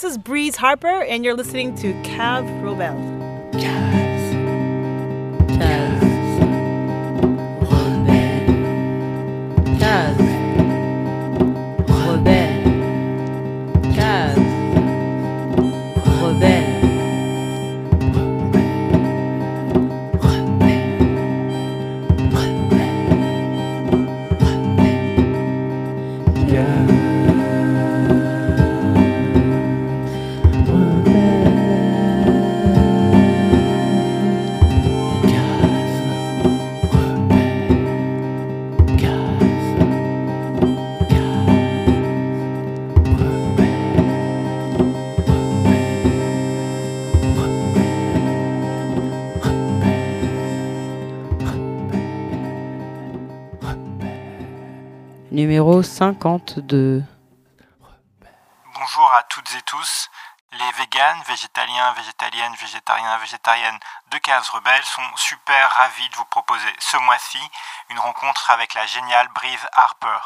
This is Breeze Harper, and you're listening to Cav Robel. Numéro 52. Bonjour à toutes et tous. Les véganes, végétaliens, végétaliennes, végétariens, végétariennes de Caves Rebelles sont super ravis de vous proposer ce mois-ci une rencontre avec la géniale Breeze Harper.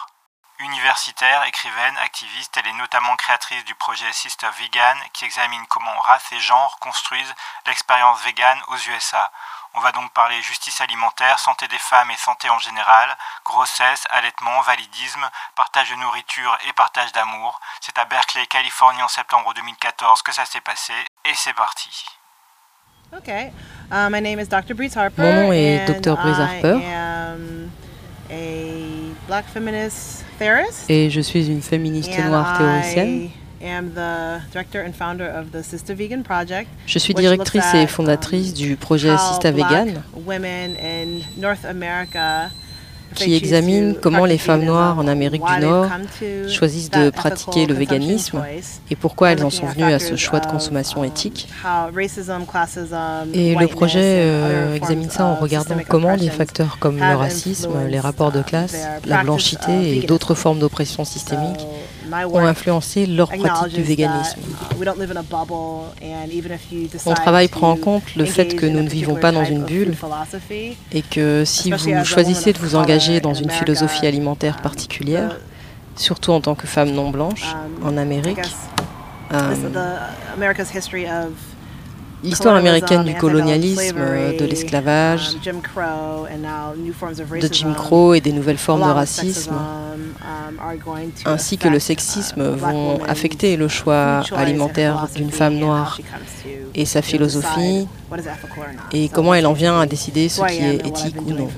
Universitaire, écrivaine, activiste, elle est notamment créatrice du projet Sister Vegan qui examine comment race et genre construisent l'expérience végane aux USA. On va donc parler justice alimentaire, santé des femmes et santé en général, grossesse, allaitement, validisme, partage de nourriture et partage d'amour. C'est à Berkeley, Californie en septembre 2014 que ça s'est passé et c'est parti. Okay. Uh, my name is Dr. Breeze Harper. Mon nom est Dr. Breeze Harper. I am a black feminist theorist. Et je suis une féministe noire théoricienne. I am the director and founder of the Sister Vegan Project. Je suis directrice et at, fondatrice um, du projet Sista Vegan qui examine comment les femmes noires en Amérique du Nord choisissent de pratiquer le véganisme et pourquoi elles en sont venues à ce choix de consommation um, éthique. Et le projet euh, examine ça en regardant comment des facteurs comme le racisme, les rapports de um, classe, la blanchité et d'autres formes d'oppression systémique ont influencé leur pratique du véganisme. Mon travail prend en compte le fait que nous ne vivons pas dans une bulle et que si vous choisissez de vous engager dans une philosophie alimentaire um, particulière, surtout en tant que femme non blanche um, en Amérique, euh, l'histoire américaine du colonialism, colonialisme, anti-slavery, de l'esclavage, um, de Jim Crow et des nouvelles formes de racisme, um, ainsi que le sexisme uh, vont affecter le choix alimentaire d'une femme noire et sa philosophie et comment elle en vient à décider ce qui est éthique ou non.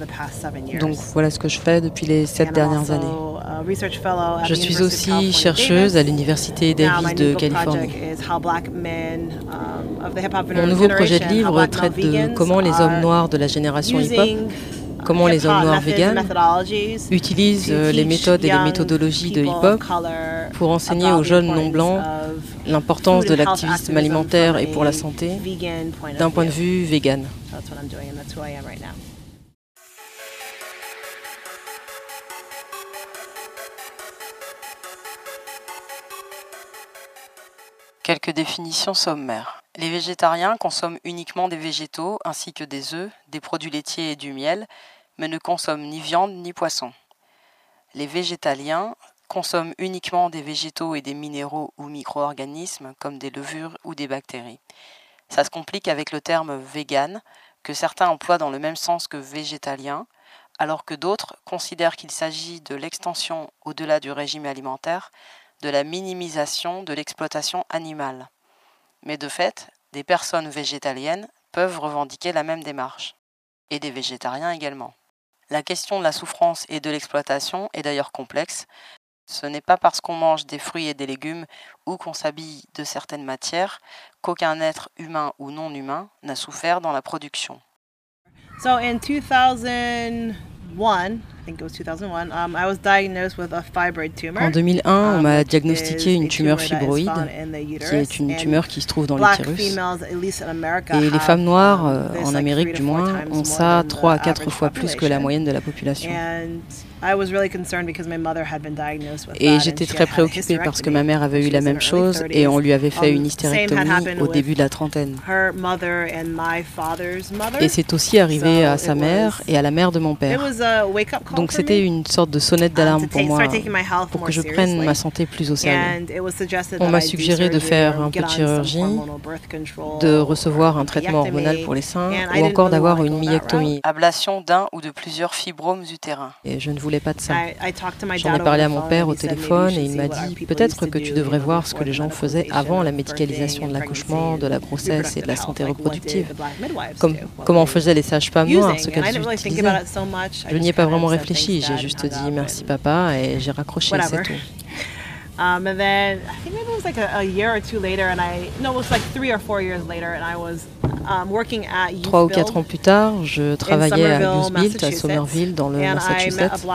Donc voilà ce que je fais depuis les sept dernières années. A research fellow at Je suis aussi chercheuse à l'Université Davis my de Californie. um, Mon nouveau projet de livre traite de comment les hommes noirs de la génération hip-hop comment les hommes noirs véganes utilisent euh, les méthodes et les méthodologies de hip-hop pour enseigner aux the jeunes non blancs l'importance de l'activisme activism alimentaire et pour la santé d'un point de vue vegan. Quelques définitions sommaires. Les végétariens consomment uniquement des végétaux ainsi que des œufs, des produits laitiers et du miel, mais ne consomment ni viande ni poisson. Les végétaliens consomment uniquement des végétaux et des minéraux ou micro-organismes comme des levures ou des bactéries. Ça se complique avec le terme vegan que certains emploient dans le même sens que végétalien, alors que d'autres considèrent qu'il s'agit de l'extension au-delà du régime alimentaire de la minimisation de l'exploitation animale. Mais de fait, des personnes végétaliennes peuvent revendiquer la même démarche, et des végétariens également. La question de la souffrance et de l'exploitation est d'ailleurs complexe. Ce n'est pas parce qu'on mange des fruits et des légumes ou qu'on s'habille de certaines matières qu'aucun être humain ou non humain n'a souffert dans la production. So in 2001, Was 2001, um, I was diagnosed with a fibroid tumor. En 2001, on um, m'a diagnostiqué une tumeur fibroïde, qui est une tumeur qui se trouve dans l'utérus. Et les have, femmes noires, um, euh, en Amérique du moins, ont ça than the 3 à 4 average fois plus que la moyenne de la population. And I was really concerned because my mother had been diagnosed with Et that, and j'étais très préoccupée parce que ma mère avait eu la même chose 30s. et on lui avait fait Um, une had hystérectomie au début de la trentaine. her mother and my father's mother. Et c'est aussi arrivé à sa it mère was- et à la mère de mon It père. was a wake-up call Donc c'était une sorte de sonnette um, d'alarme pour moi, pour que je prenne ma santé plus au sérieux. On m'a suggéré de faire un peu de chirurgie, de recevoir un traitement hormonal pour les seins, ou encore d'avoir une myectomie, ablation d'un ou de plusieurs fibromes utérins. Et je ne voulais pas de ça. J'en ai parlé à mon père au téléphone et il m'a dit peut-être que tu devrais voir ce que les gens faisaient avant la médicalisation de l'accouchement, de la grossesse et de la santé reproductive. Comme, comment faisaient les sages-femmes noires, ce qu'elles utilisaient? Je n'y ai pas vraiment réfléchi, j'ai juste dit merci papa et j'ai raccroché, c'est tout. Um, and then I think maybe it was like a, a year or two later, and I no, it was like three or four years later, and I was um, working at Youth Trois ou quatre ans plus tard, je travaillais à Youthbuild à Somerville dans le Massachusetts.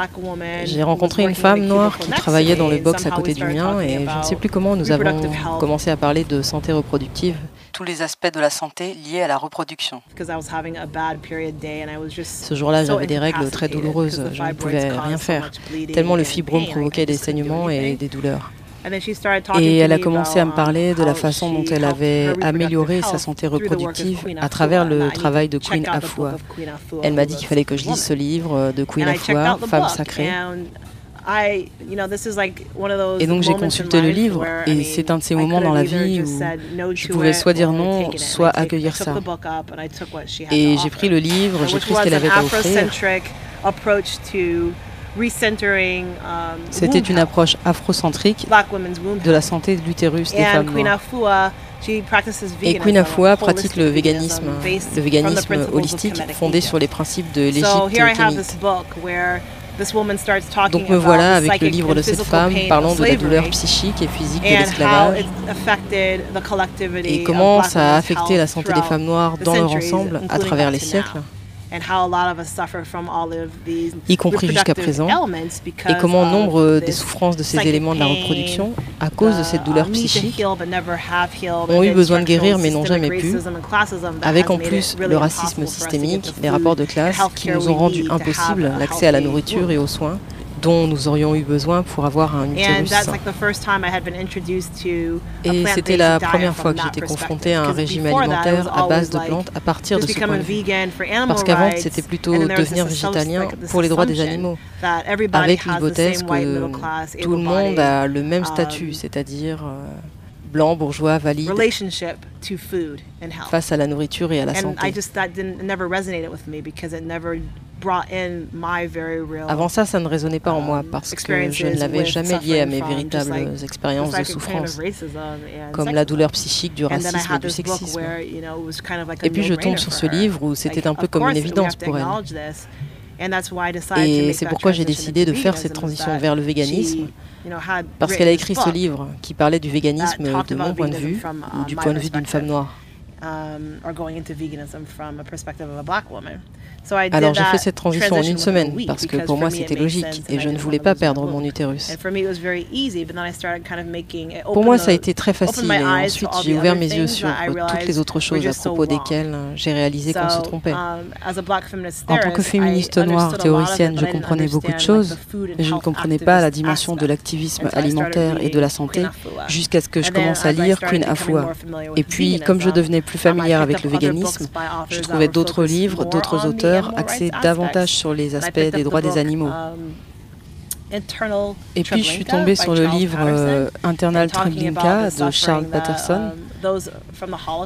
J'ai rencontré une femme noire qui travaillait dans le box à côté du mien, et je ne sais plus comment nous avons commencé à parler de santé reproductive tous les aspects de la santé liés à la reproduction. Ce jour-là, j'avais des règles très douloureuses, je ne pouvais rien faire, tellement le fibrome provoquait des saignements et des douleurs. Et elle a commencé à me parler de la façon dont elle avait amélioré sa santé reproductive à travers le travail de Queen Afua. Elle m'a dit qu'il fallait que je lise ce livre de Queen Afua, Femme sacrée. Et donc j'ai consulté le livre et c'est un de ces moments dans la vie où je pouvais soit dire non, soit accueillir ça. Et j'ai pris le livre, j'ai pris ce qu'elle avait à offrir. Um, C'était une approche afrocentrique de la santé de l'utérus des femmes noires. Et Queen Afua pratique le véganisme, le véganisme holistique fondé sur les principes de l'Égypte donc me voilà avec le livre de cette femme parlant de la douleur psychique et physique de l'esclavage et comment ça a affecté la santé des femmes noires dans leur ensemble à travers les siècles? Y compris jusqu'à présent, et comment nombre des souffrances de ces éléments de la reproduction, à cause de cette douleur psychique, ont eu besoin de guérir mais n'ont jamais pu, avec en plus le racisme systémique, les rapports de classe qui nous ont rendu impossible l'accès à la nourriture et aux soins, dont nous aurions eu besoin pour avoir un utérus Et c'était la première fois que j'étais confrontée à un régime alimentaire à base de plantes à partir de ce point de vue. Parce qu'avant, c'était plutôt devenir végétalien pour les droits des animaux, avec l'hypothèse que tout le monde a le même statut, um, c'est-à-dire euh, blanc, bourgeois, valide, face à la nourriture et à la santé. Avant ça, ça ne résonnait pas en moi um, parce que je ne l'avais jamais lié à mes véritables expériences de souffrance, comme la douleur psychique du racisme et du sexisme. Et puis je tombe sur ce livre où c'était un peu comme une évidence pour elle. Et c'est pourquoi j'ai décidé de faire cette transition vers le véganisme, parce qu'elle a écrit ce livre qui parlait du véganisme de mon point de vue, ou du point de vue d'une femme noire. Um, alors j'ai fait cette transition en une semaine parce que pour moi c'était logique et je ne voulais pas perdre mon utérus. Pour moi ça a été très facile et ensuite j'ai ouvert mes yeux sur toutes les autres choses à propos desquelles j'ai réalisé qu'on se trompait. Um, en tant que féministe noire théoricienne, je comprenais beaucoup de choses, mais je ne comprenais pas la dimension de l'activisme alimentaire et de la santé jusqu'à ce que je commence à lire Queen Afua. Et puis comme je devenais plus familière avec le véganisme, je trouvais d'autres livres, d'autres auteurs axés davantage sur les aspects des droits des animaux. Et puis je suis tombée sur le livre euh, Internal Treblinka de Charles Patterson.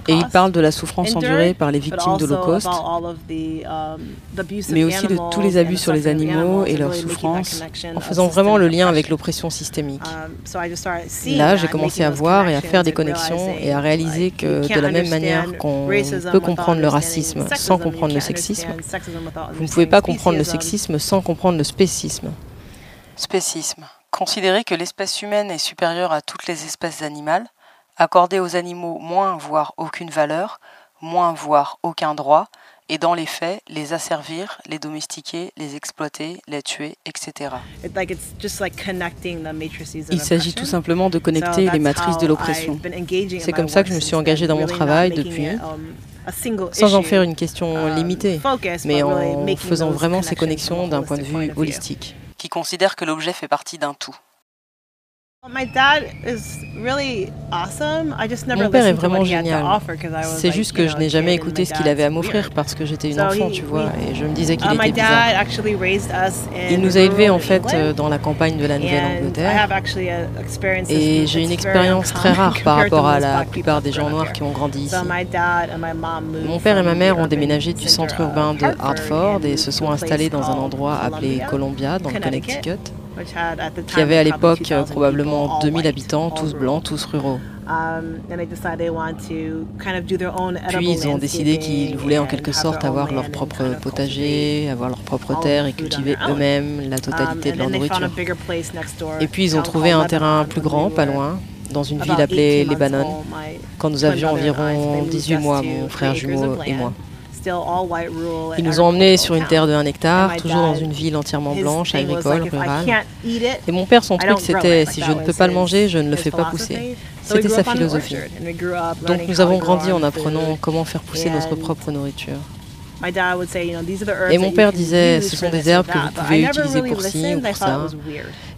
Et il parle de la souffrance endurée par les victimes de l'Holocauste, um, mais aussi de tous les abus sur les animaux et leurs souffrances, en faisant vraiment le lien avec l'oppression systémique. Um, Là, j'ai commencé à voir et à faire des connexions et à réaliser que de la même manière qu'on peut comprendre le racisme sans comprendre le sexisme, vous ne pouvez pas comprendre le sexisme sans comprendre le spécisme. Spécisme. Considérer que l'espèce humaine est supérieure à toutes les espèces animales, accorder aux animaux moins voire aucune valeur, moins voire aucun droit, et dans les faits, les asservir, les domestiquer, les exploiter, les tuer, etc. Il s'agit tout simplement de connecter les matrices de l'oppression. C'est comme ça que je me suis engagée dans mon travail depuis, um, sans en faire une question um, limitée, mais en faisant vraiment ces connexions d'un point de vue holistique. Qui considère que l'objet fait partie d'un tout. My dad is really awesome. I just never Mon père est vraiment génial. C'est juste que je n'ai jamais écouté ce qu'il avait à m'offrir parce que j'étais une enfant, tu vois, et je me disais qu'il Uh, était bizarre. Il nous a élevés en fait euh, dans la campagne de la Nouvelle-Angleterre. experience Et j'ai une expérience très rare par rapport à la plupart des gens noirs qui ont grandi ici. Mon père et ma mère ont déménagé du centre urbain de Hartford et se sont installés dans un endroit appelé Columbia, dans le Connecticut, Qui avait à l'époque 2,000 people, probablement all 2000 white, habitants, tous blancs, tous ruraux. Um, Puis ils ont décidé qu'ils voulaient en quelque sorte avoir leur propre potager, avoir leur propre terre et cultiver eux-mêmes la Um, totalité de leur nourriture. Et puis ils ont trouvé un terrain plus grand, pas loin, dans une ville appelée 18 months Lebanon, quand nous avions environ moved 18 us mois, mon frère jumeau et moi. Ils nous ont emmenés sur une terre de 1 hectare, toujours dans une ville entièrement blanche, agricole, rurale. Et mon père, son truc, c'était it. si je ne peux pas le manger, je ne le fais pas pousser. C'était sa philosophie. Donc nous avons grandi en apprenant comment faire pousser notre propre nourriture. My dad would say, you know, these are the herbs Et mon père disait, ce sont des herbes que vous pouvez utiliser pour ci ou pour ça.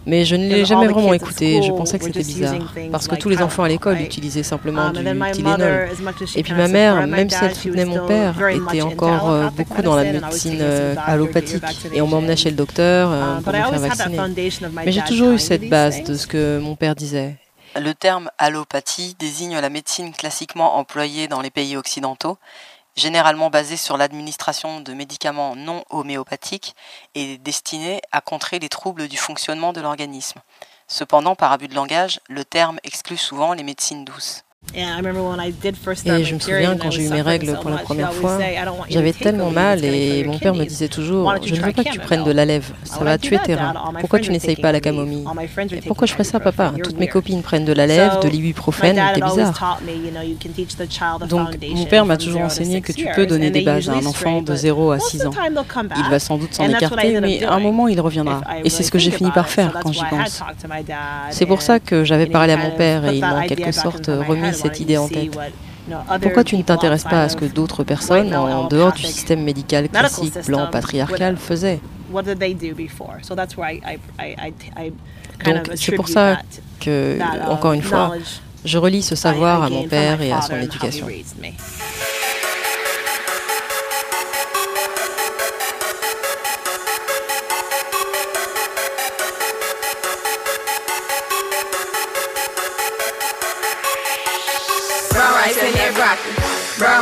Mais je ne l'ai jamais vraiment écouté, je pensais que c'était bizarre. Parce que tous les enfants à l'école utilisaient simplement Um, du and then my Tylenol. Et puis ma mère, même si elle soutenait mon still père, very much était encore euh, allopathic beaucoup dans la medicine and always médecine euh, allopathique et on m'emmenait chez le docteur euh, Um, pour me faire always had that vacciner. Mais j'ai toujours eu cette base de ce que mon père disait. Le terme allopathie désigne la médecine classiquement employée dans les pays occidentaux, généralement basée sur l'administration de médicaments non homéopathiques et destinée à contrer les troubles du fonctionnement de l'organisme. Cependant, par abus de langage, le terme exclut souvent les médecines douces. Et je me souviens quand j'ai eu mes règles pour la première fois, say, "I don't want you to j'avais tellement mal et mon père me disait toujours Je ne veux pas que tu chamomile?" prennes de la lèvre, ça va tuer tes reins. Pourquoi tu n'essayes pas la camomille? Et pourquoi je ferais ça, papa? Toutes mes copines prennent de la lèvre, de l'ibuprofène, t'es bizarre. Donc, mon père m'a toujours enseigné que tu peux donner des bases à un enfant de but 0 à most 6 of ans. Il va sans doute s'en écarter, mais à un moment il reviendra. Et c'est ce que j'ai fini par faire quand j'y pense. C'est pour ça que j'avais parlé à mon père et il m'a en quelque sorte remis cette idée en tête. Pourquoi tu ne t'intéresses pas à ce que d'autres personnes, en dehors du système médical classique, blanc, patriarcal, faisaient Donc c'est pour ça que, uh, encore une fois, je relie ce savoir à mon père et à son éducation.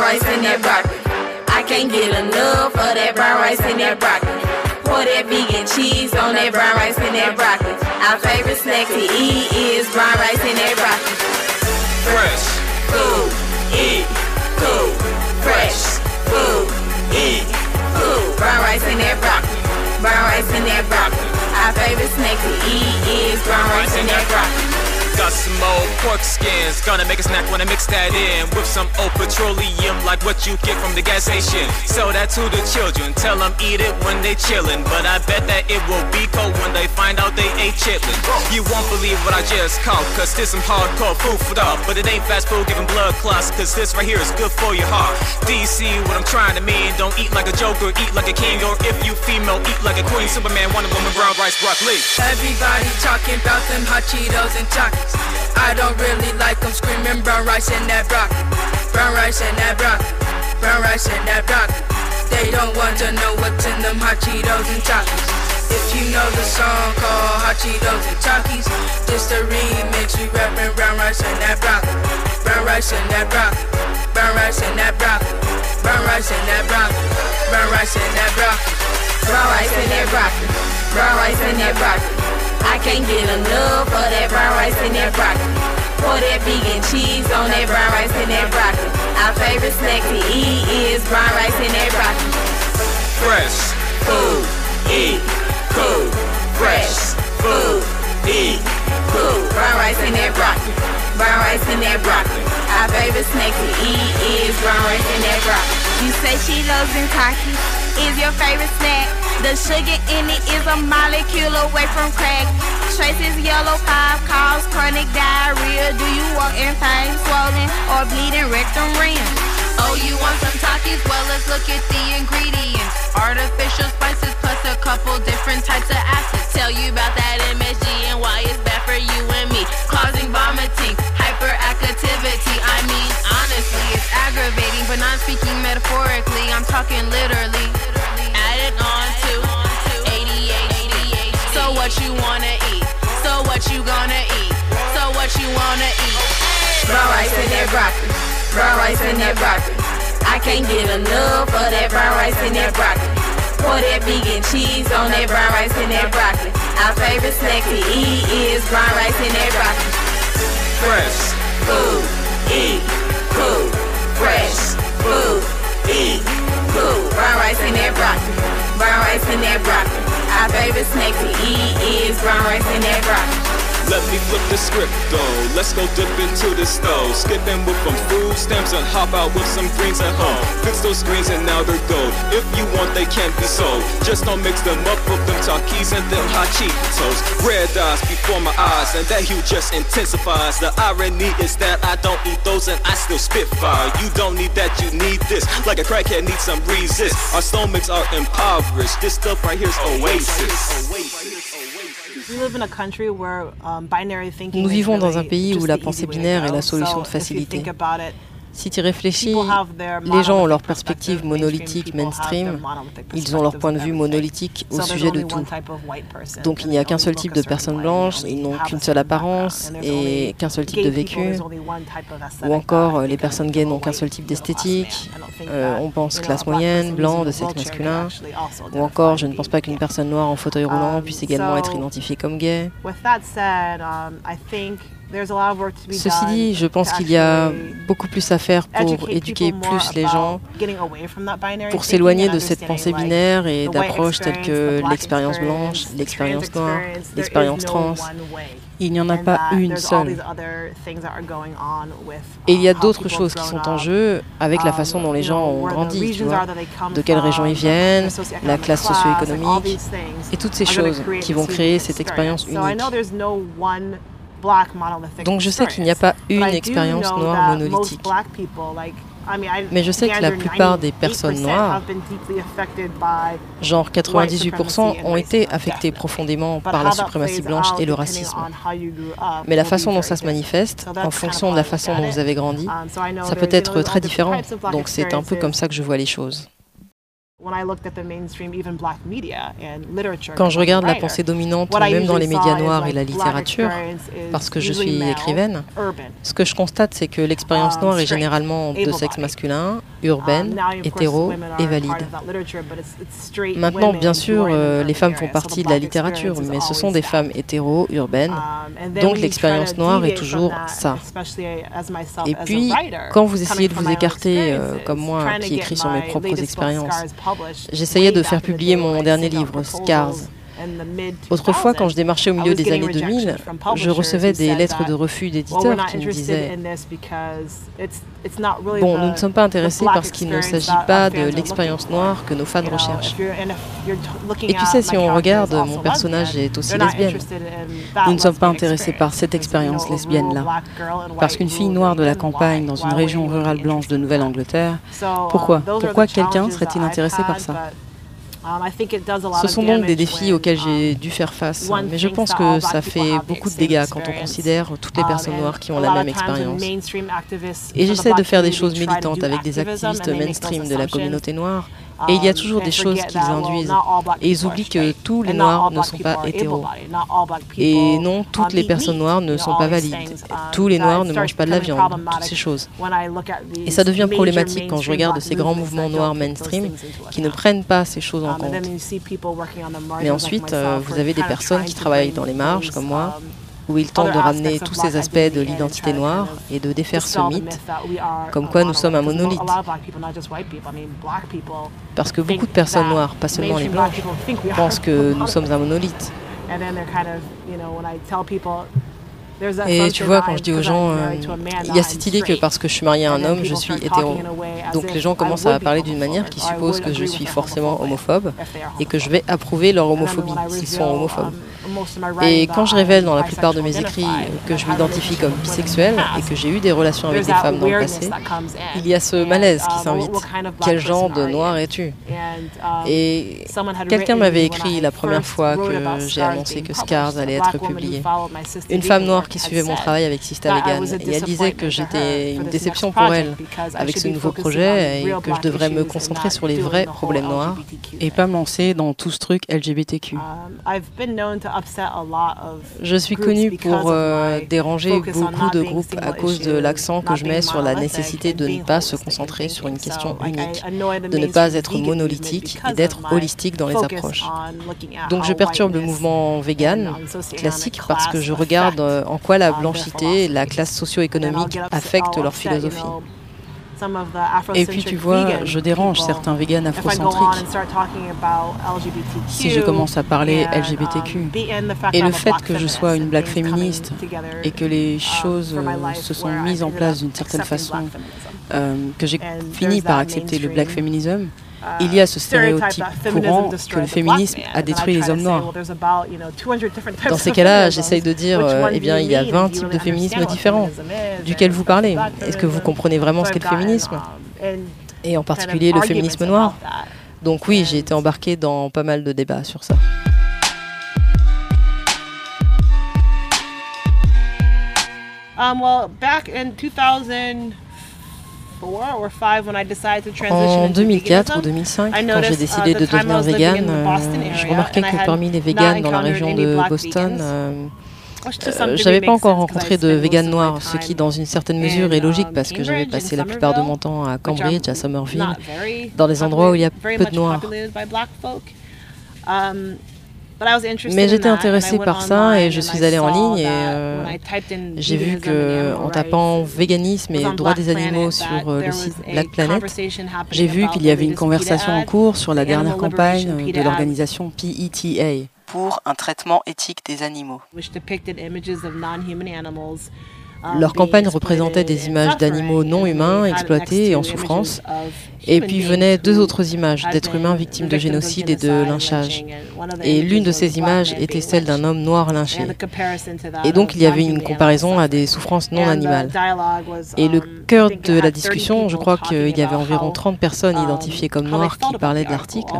Rice and that broccoli. I can't get enough of that brown rice and that broccoli. Pour that vegan cheese on that brown rice and that broccoli. Our favorite snack to eat is brown rice and that broccoli. Fresh. Food, eat, cool. Fresh, food, eat, cool. Brown rice and that broccoli. Brown rice and that broccoli. Our favorite snack to eat is brown rice and that broccoli. Got some old pork skins, gonna make a snack when I mix that in with some old petroleum, like what you get from the gas station. Sell that to the children, tell them eat it when they chillin'. But I bet that it will be cold when they find out they ate chitlin. You won't believe what I just caught, cause this some hardcore food for thought. But it ain't fast food giving blood clots, cause this right here is good for your heart. DC, what I'm trying to mean, don't eat like a joker, eat like a king, or if you female, eat like a queen. Superman, Wonder Woman, brown rice, broccoli. Everybody talking about them hot Cheetos and Takis. I don't really like them screaming brown rice in that broccoli. Brown rice in that broccoli. Brown rice in that broccoli. They don't want to know what's in them hot Cheetos and Takis. If you know the song called Hot Cheetos and Takis, this the remix. We rapping brown rice and that broccoli. Brown rice and that broccoli. Brown rice and that broccoli. Brown rice and that broccoli. Brown rice and that broccoli. Brown rice and that broccoli. Brown rice that broccoli. I can't get enough of that brown rice and that broccoli. Pour that vegan cheese on that brown rice and that broccoli. Our favorite snack to eat is brown rice and that broccoli. Fresh. Food, eat, cool. Fresh, food, eat, cool. Brown rice and that broccoli. Brown rice and that broccoli. Our favorite snack to eat is brown rice and that broccoli. You say Cheetos and Takis is your favorite snack. The sugar in it is a molecule away from crack. Traces yellow five cause chronic diarrhea. Do you in pain, swollen, or bleeding rectum rim? Oh, you want some Takis? Well, let's look at the ingredients. Artificial spices plus a couple different types of acids. Tell you about that MSG and why it's bad for you and me. Causing vomiting, hyperactivity. I mean, honestly, aggravating, but not speaking metaphorically. I'm talking literally. Add it on to 88. So what you wanna eat? So what you gonna eat? So what you wanna eat? Brown rice and that broccoli. Brown rice and that broccoli. I can't get enough of that brown rice and that broccoli. Pour that vegan cheese on that brown rice and that broccoli. Our favorite snack to eat is brown rice and that broccoli. Fresh. Food, eat, cool. Fresh, food, eat, cool. Brown rice and that broccoli. Brown rice and that broccoli. Our favorite snack to eat is brown rice and that broccoli. Let me flip the script though. Let's go dip into the stove. Skipping with some food stamps and hop out with some greens at home. Fix those greens and now they're gold. If you want, they can't be sold. Just don't mix them up with them Takis and them hot Cheetos. Red eyes before my eyes, and that hue just intensifies. The irony is that I don't eat those and I still spit fire. You don't need that, you need this. Like a crackhead needs some resist. Our stomachs are impoverished. This stuff right here's oasis. We Nous vivons dans un pays où la pensée binaire est la solution So de facilité. Si tu y réfléchis, les gens ont leur perspective monolithique, mainstream. Ils ont leur point de vue monolithique au sujet de tout. Donc il n'y a qu'un seul type de personnes blanches, and ils n'ont qu'une seule apparence et qu'un seul type de vécu. Ou encore, les personnes gays n'ont qu'un seul type d'esthétique. Euh, on pense classe moyenne, blanc, de sexe masculin. Ou encore, je ne pense pas qu'une personne noire en fauteuil roulant Um, puisse également être identifiée comme gay. Um, Ceci dit, je pense qu'il y a beaucoup plus à faire pour éduquer plus les gens, pour s'éloigner de cette pensée binaire et d'approches telles que l'expérience blanche, l'expérience noire, l'expérience trans. Il n'y en a pas une seule. Et il y a um, d'autres choses qui sont en jeu avec la um, façon dont les gens ont grandi, tu vois, de quelle région ils viennent, la classe socio-économique, et toutes ces choses qui vont créer cette expérience unique. Donc je sais qu'il n'y a pas une expérience noire monolithique. Mais je sais que la plupart des 98% personnes noires, Genre 98% ont été affectés profondément par la suprématie blanche et le racisme. Mais la façon dont ça se manifeste, en fonction de la façon dont vous avez grandi, Um, ça peut être très différent. Donc c'est un peu comme ça que je vois les choses. Quand je regarde la pensée dominante, même dans les médias noirs et la littérature, parce que je suis écrivaine, ce que je constate, c'est que l'expérience noire est généralement de sexe masculin, urbaine, hétéro et valide. Maintenant, bien sûr, euh, les femmes font partie de la littérature, mais ce sont des femmes hétéro, urbaines, donc l'expérience noire est toujours ça. Et puis, quand vous essayez de vous écarter, euh, comme moi, qui écris sur mes propres expériences, j'essayais de faire publier mon dernier livre, Scars. Autrefois, quand je démarchais au milieu des années 2000, je recevais des lettres de refus d'éditeurs qui me disaient Bon, nous ne sommes pas intéressés parce qu'il ne s'agit pas de l'expérience noire que nos fans recherchent. Et tu sais, si on regarde, mon personnage est aussi lesbienne. Nous ne sommes pas intéressés par cette expérience lesbienne-là. Parce qu'une fille noire de la campagne dans une région rurale blanche de Nouvelle-Angleterre, pourquoi? Pourquoi quelqu'un serait-il intéressé par ça? Ce sont donc des défis auxquels j'ai dû faire face, mais je pense que ça fait beaucoup de dégâts quand on considère toutes les personnes noires qui ont la même expérience. Et j'essaie de faire des choses militantes avec des activistes mainstream de la communauté noire, et il y a toujours des choses qu'ils induisent, et ils oublient que tous les noirs ne sont pas hétéros. Et non, toutes les personnes noires ne sont pas valides. Tous les noirs ne mangent pas de la viande, toutes ces choses. Et ça devient problématique quand je regarde ces grands mouvements noirs mainstream qui ne prennent pas ces choses en compte. Mais ensuite, euh, vous avez des personnes qui travaillent dans les marges, comme moi, où ils tentent de ramener tous ces aspects de l'identité noire et de défaire ce mythe, comme quoi nous sommes un monolithe. Parce que beaucoup de personnes noires, pas seulement les blanches, pensent que nous sommes un monolithe. Et tu vois, quand je dis aux gens, euh, il y a cette idée que parce que je suis mariée à un homme, je suis hétéro. Donc les gens commencent à parler d'une manière qui suppose que je suis forcément homophobe et que je vais approuver leur homophobie s'ils sont homophobes. Et quand je révèle dans la plupart de mes écrits que je m'identifie comme bisexuel et que j'ai eu des relations avec des femmes dans le passé, il y a ce malaise qui s'invite. Quel genre de noir es-tu? Et quelqu'un m'avait écrit la première fois que j'ai annoncé que Scars allait être publié. Une femme noire qui suivait mon travail avec Sista Vegan. Et elle disait que j'étais une déception pour elle avec ce nouveau projet et que je devrais me concentrer sur les vrais problèmes noirs et pas me lancer dans tout ce truc LGBTQ. Je suis connue pour euh, déranger beaucoup de groupes à cause de l'accent que je mets sur la nécessité de ne pas se concentrer sur une question unique, de ne pas être monolithique et d'être holistique dans les approches. Donc je perturbe le mouvement vegan classique parce que je regarde euh, en quoi la blanchité et la classe socio-économique affectent leur philosophie. Et puis tu vois, je dérange certains véganes afrocentriques si je commence à parler LGBTQ. Et le fait que je sois une black féministe et que les choses se sont mises en place d'une certaine façon, euh, que j'ai fini par accepter le black féminisme, il y a ce stéréotype courant que le féminisme a détruit les hommes noirs. Dans ces cas-là, j'essaye de dire, euh, eh bien, il y a 20 types de féminisme différents. Duquel vous parlez? Est-ce que vous comprenez vraiment ce qu'est le féminisme? Et en particulier le féminisme noir. Donc oui, j'ai été embarquée dans pas mal de débats sur ça. Um, well, back in 2000, en 2004 ou 2005, quand j'ai décidé uh, de devenir vegan, euh, je remarquais que parmi les végans dans la région de Boston, euh, euh, j'avais pas encore rencontré de véganes noirs, ce qui dans une certaine mesure est logique um, parce que j'avais passé la plupart de mon temps à Cambridge, à Somerville, dans des endroits où il y a peu de noirs. Mais j'étais intéressée par ça et je suis allée en ligne et euh, j'ai vu que en tapant véganisme et droits des animaux sur euh, le site Black Planet, j'ai vu qu'il y avait une conversation en cours sur la dernière campagne de l'organisation PETA pour un traitement éthique des animaux. Leur campagne représentait des images d'animaux non humains exploités et en souffrance, et puis venaient deux autres images d'êtres humains victimes de génocide et de lynchage. Et l'une de ces images était celle d'un homme noir lynché. Et donc il y avait une comparaison à des souffrances non animales. Et le cœur de la discussion, je crois qu'il y avait environ 30 personnes identifiées comme noires qui parlaient de l'article.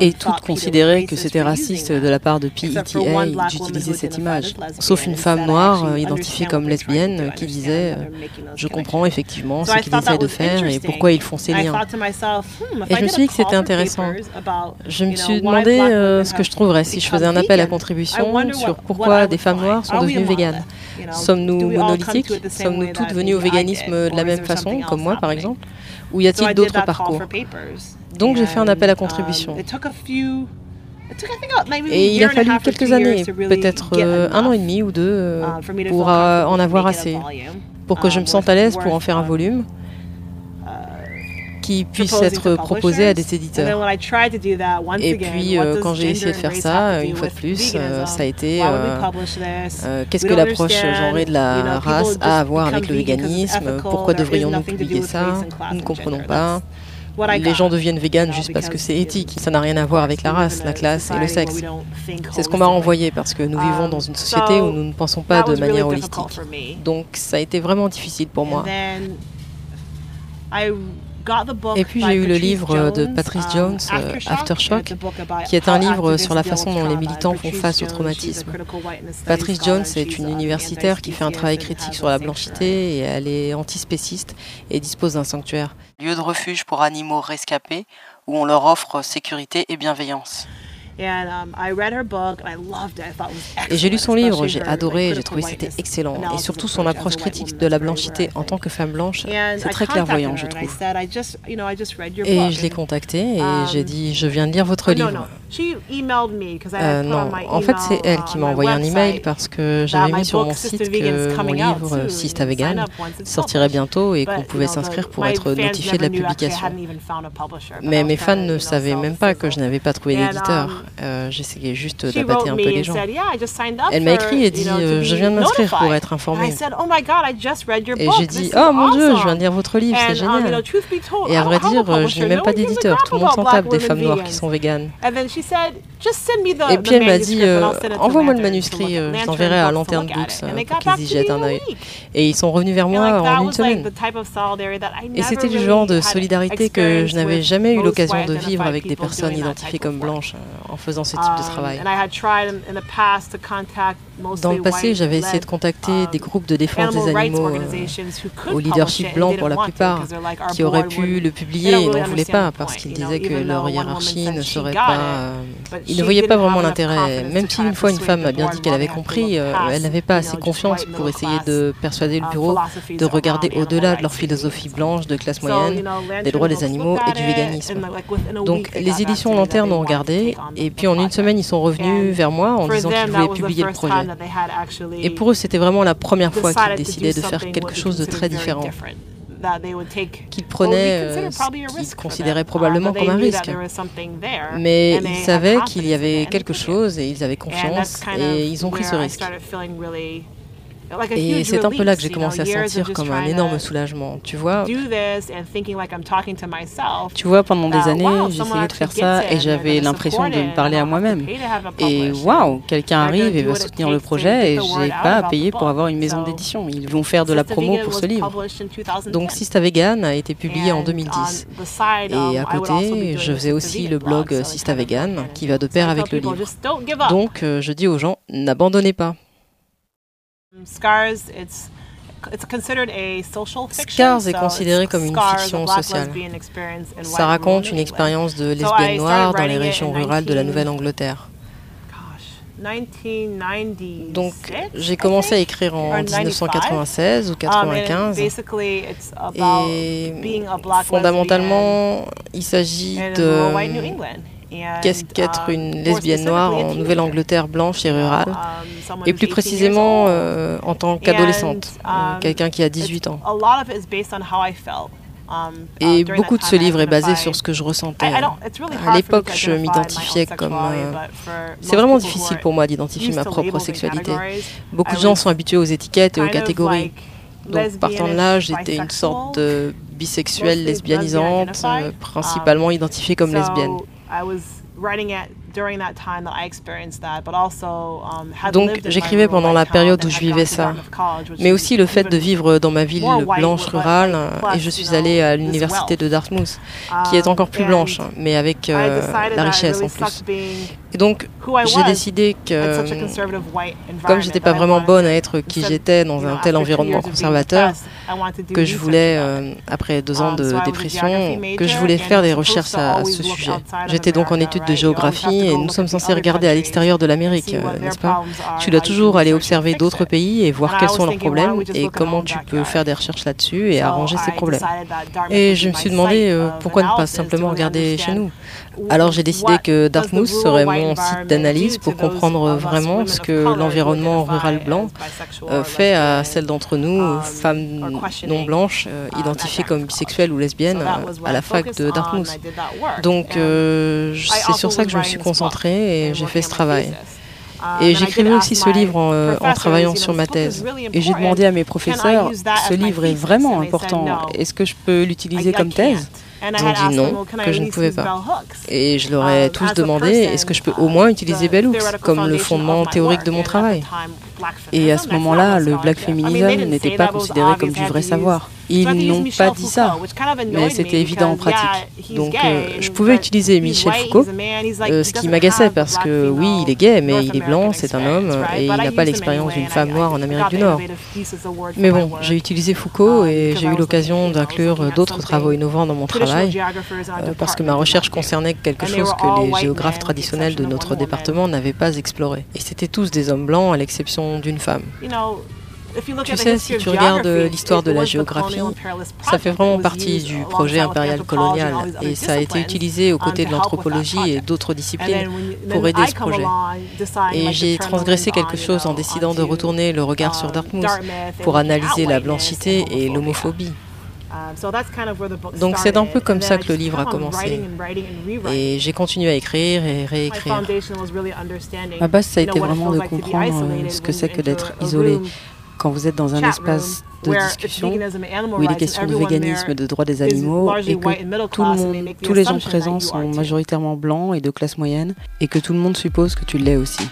Et toutes considéraient que c'était raciste de la part de PETA d'utiliser cette image, sauf une femme noire euh, identifiée comme lesbienne qui disait euh, Je comprends effectivement ce qu'ils essaient de faire et pourquoi ils font ces liens. Hmm, et je me suis dit que c'était intéressant. Je me suis demandé euh, ce que je trouverais si je faisais un appel à contribution sur pourquoi des femmes noires sont devenues véganes. Sommes-nous monolithiques? Sommes-nous toutes venues au véganisme de la même façon, comme moi par exemple? Ou y a-t-il d'autres parcours donc j'ai fait un appel à contribution. Et il a fallu quelques années, peut-être euh, un an et demi ou deux, euh, uh, pour euh, en avoir assez, pour que je me um, sente à l'aise pour en faire un volume uh, qui puisse être proposé à des éditeurs. Et puis, quand j'ai essayé de faire ça, une fois de plus, ça a été qu'est-ce que l'approche genrée de la race a à voir avec le véganisme? Pourquoi devrions-nous publier ça? Nous ne comprenons pas les gens deviennent véganes juste parce que c'est éthique. Ça n'a rien à voir avec la race, la classe et le sexe. C'est ce qu'on m'a renvoyé parce que nous vivons dans une société où nous ne pensons pas de manière holistique. Donc ça a été vraiment difficile pour moi. Et puis j'ai eu le livre de Patrice um, Jones, euh, Aftershock, qui est un livre sur la façon dont les militants font face au traumatisme. Patrice Jones est une universitaire qui fait un travail critique sur la blanchité et elle est antispéciste et dispose d'un sanctuaire. Lieu de refuge pour animaux rescapés où on leur offre sécurité et bienveillance. Um, et j'ai lu son livre, j'ai adoré, j'ai trouvé c'était excellent. Et surtout son approche critique de la blanchité en tant que femme blanche, c'est très clairvoyant, je trouve. Et je l'ai contactée et um, j'ai dit, je viens de lire votre oh, livre. Euh, non, en fait c'est elle qui m'a envoyé un email parce que j'avais mis sur mon site que mon livre Sista Vegan sortirait bientôt et qu'on pouvait s'inscrire pour être notifié de la publication. Mais mes fans ne savaient même pas que je n'avais pas trouvé d'éditeur. Um, euh, j'essayais juste d'abattre un peu les gens. Elle m'a écrit et dit euh, Je viens de m'inscrire pour être informée. Oh et j'ai dit Oh mon Dieu, je viens de lire votre livre, c'est um, génial. Et à vrai dire, je n'ai même pas d'éditeur. Tout le monde s'en tape des femmes noires qui sont véganes. Et puis elle m'a dit, euh, envoie-moi le manuscrit, euh, je t'enverrai à Lantern Books euh, pour qu'ils y jettent un œil. Et ils sont revenus vers moi en une semaine. Et c'était du genre de solidarité que je n'avais jamais eu l'occasion de vivre avec des personnes identifiées comme blanches en faisant ce type de travail. Dans le passé, j'avais essayé de contacter des groupes de défense des animaux au leadership blanc pour la plupart, qui auraient pu le publier et n'en voulaient pas parce qu'ils disaient que leur hiérarchie ne serait pas il ne voyait pas vraiment l'intérêt. Même si une fois une femme m'a bien dit qu'elle avait compris, euh, elle n'avait pas assez confiance pour essayer de persuader le bureau de regarder au-delà de leur philosophie blanche de classe moyenne, des droits des animaux et du véganisme. Donc les éditions Lanterne ont regardé et puis en une semaine ils sont revenus vers moi en disant qu'ils voulaient publier le projet. Et pour eux c'était vraiment la première fois qu'ils décidaient de faire quelque chose de très différent qu'ils prenaient euh, qu'ils considéraient probablement comme un risque. Mais ils savaient qu'il y avait quelque chose et ils avaient confiance et ils ont pris ce risque. Et c'est un peu là que j'ai commencé à sentir comme un énorme soulagement. Tu vois, tu vois pendant des années, j'essayais de faire ça et j'avais l'impression de me parler à moi-même. Et waouh, quelqu'un arrive et va soutenir le projet et j'ai pas à payer pour avoir une maison d'édition. Ils vont faire de la promo pour ce livre. Donc Sista Vegan a été publié en 2010. Et à côté, je faisais aussi le blog Sista Vegan qui va de pair avec le livre. Donc euh, je dis aux gens, n'abandonnez pas. Scars est considéré comme une fiction sociale. Ça raconte une expérience de lesbienne noire dans les régions rurales de la Nouvelle-Angleterre. Donc, j'ai commencé à écrire en 1996 ou 95. Um, Et fondamentalement, il s'agit de Qu'est-ce qu'être une lesbienne noire en Nouvelle-Angleterre blanche et rurale um, Et plus précisément euh, en tant qu'adolescente, euh, um, quelqu'un qui a 18 ans. Um, et beaucoup de ce livre est basé sur ce que je ressentais. À l'époque, je m'identifiais comme... Euh, c'est vraiment difficile pour moi d'identifier ma propre sexualité. Beaucoup de gens sont habitués aux étiquettes et aux catégories. Donc partant de là, j'étais une sorte de bisexuelle lesbianisante, principalement identifiée comme lesbienne. Donc j'écrivais pendant la période où je vivais ça, mais aussi le fait de vivre dans ma ville blanche rurale, et je suis allée à l'université de Dartmouth, qui est encore plus um, blanche, mais avec euh, la richesse en plus. Et donc j'ai décidé que, comme j'étais pas vraiment bonne à être qui j'étais dans un tel environnement conservateur, que je voulais, euh, après deux ans um, de dépression, que je voulais faire des recherches à, ce sujet. J'étais donc en études de géographie et nous sommes censés regarder à l'extérieur de l'Amérique, euh, n'est-ce pas? Tu dois toujours aller observer d'autres pays et voir quels sont leurs problèmes et comment tu peux faire des recherches là-dessus et arranger ces problèmes. Et je me suis demandé euh, pourquoi ne pas simplement regarder chez nous. Alors j'ai décidé que Dartmouth serait mon site d'analyse pour comprendre vraiment ce que l'environnement rural blanc fait à celles d'entre nous, femmes non blanches euh, identifiées comme bisexuelles ou lesbiennes euh, à la fac de Dartmouth. Donc euh, c'est sur ça que je me suis concentrée et j'ai fait ce travail. Et j'écrivais aussi ce livre en, travaillant sur ma thèse. Et j'ai demandé à mes professeurs, ce livre est vraiment important, est-ce que je peux l'utiliser comme thèse? Ont dit non, que je ne pouvais pas. Et je leur ai tous demandé, est-ce que je peux au moins utiliser Bell Hooks comme le fondement théorique de mon travail? Et à ce moment-là, le black feminism n'était pas considéré comme du vrai savoir. Ils n'ont pas dit ça, mais c'était évident en pratique. Donc euh, je pouvais utiliser Michel Foucault, euh, ce qui m'agaçait parce que oui, il est gay, mais il est blanc, c'est un homme, et il n'a pas l'expérience d'une femme noire en Amérique du Nord. Mais bon, j'ai utilisé Foucault et j'ai eu l'occasion d'inclure d'autres travaux innovants dans mon travail, euh, parce que ma recherche concernait quelque chose que les géographes traditionnels de notre département n'avaient pas exploré. Et c'était tous des hommes blancs, à l'exception d'une femme. Tu sais, si tu regardes l'histoire de la géographie, ça fait vraiment partie du projet impérial colonial et ça a été utilisé aux côtés de l'anthropologie et d'autres disciplines pour aider ce projet. Et j'ai transgressé quelque chose en décidant de retourner le regard sur Dartmouth pour analyser la blanchité et l'homophobie. Donc c'est un peu comme ça que le livre a commencé. Et j'ai continué à écrire et réécrire. Ma base, ça a été vraiment de comprendre ce que c'est que d'être isolé, quand vous êtes dans un espace de discussion où il est question de véganisme, de droits des animaux, et que tout le monde, tous les gens présents sont majoritairement blancs et de classe moyenne, et que tout le monde suppose que tu l'es aussi.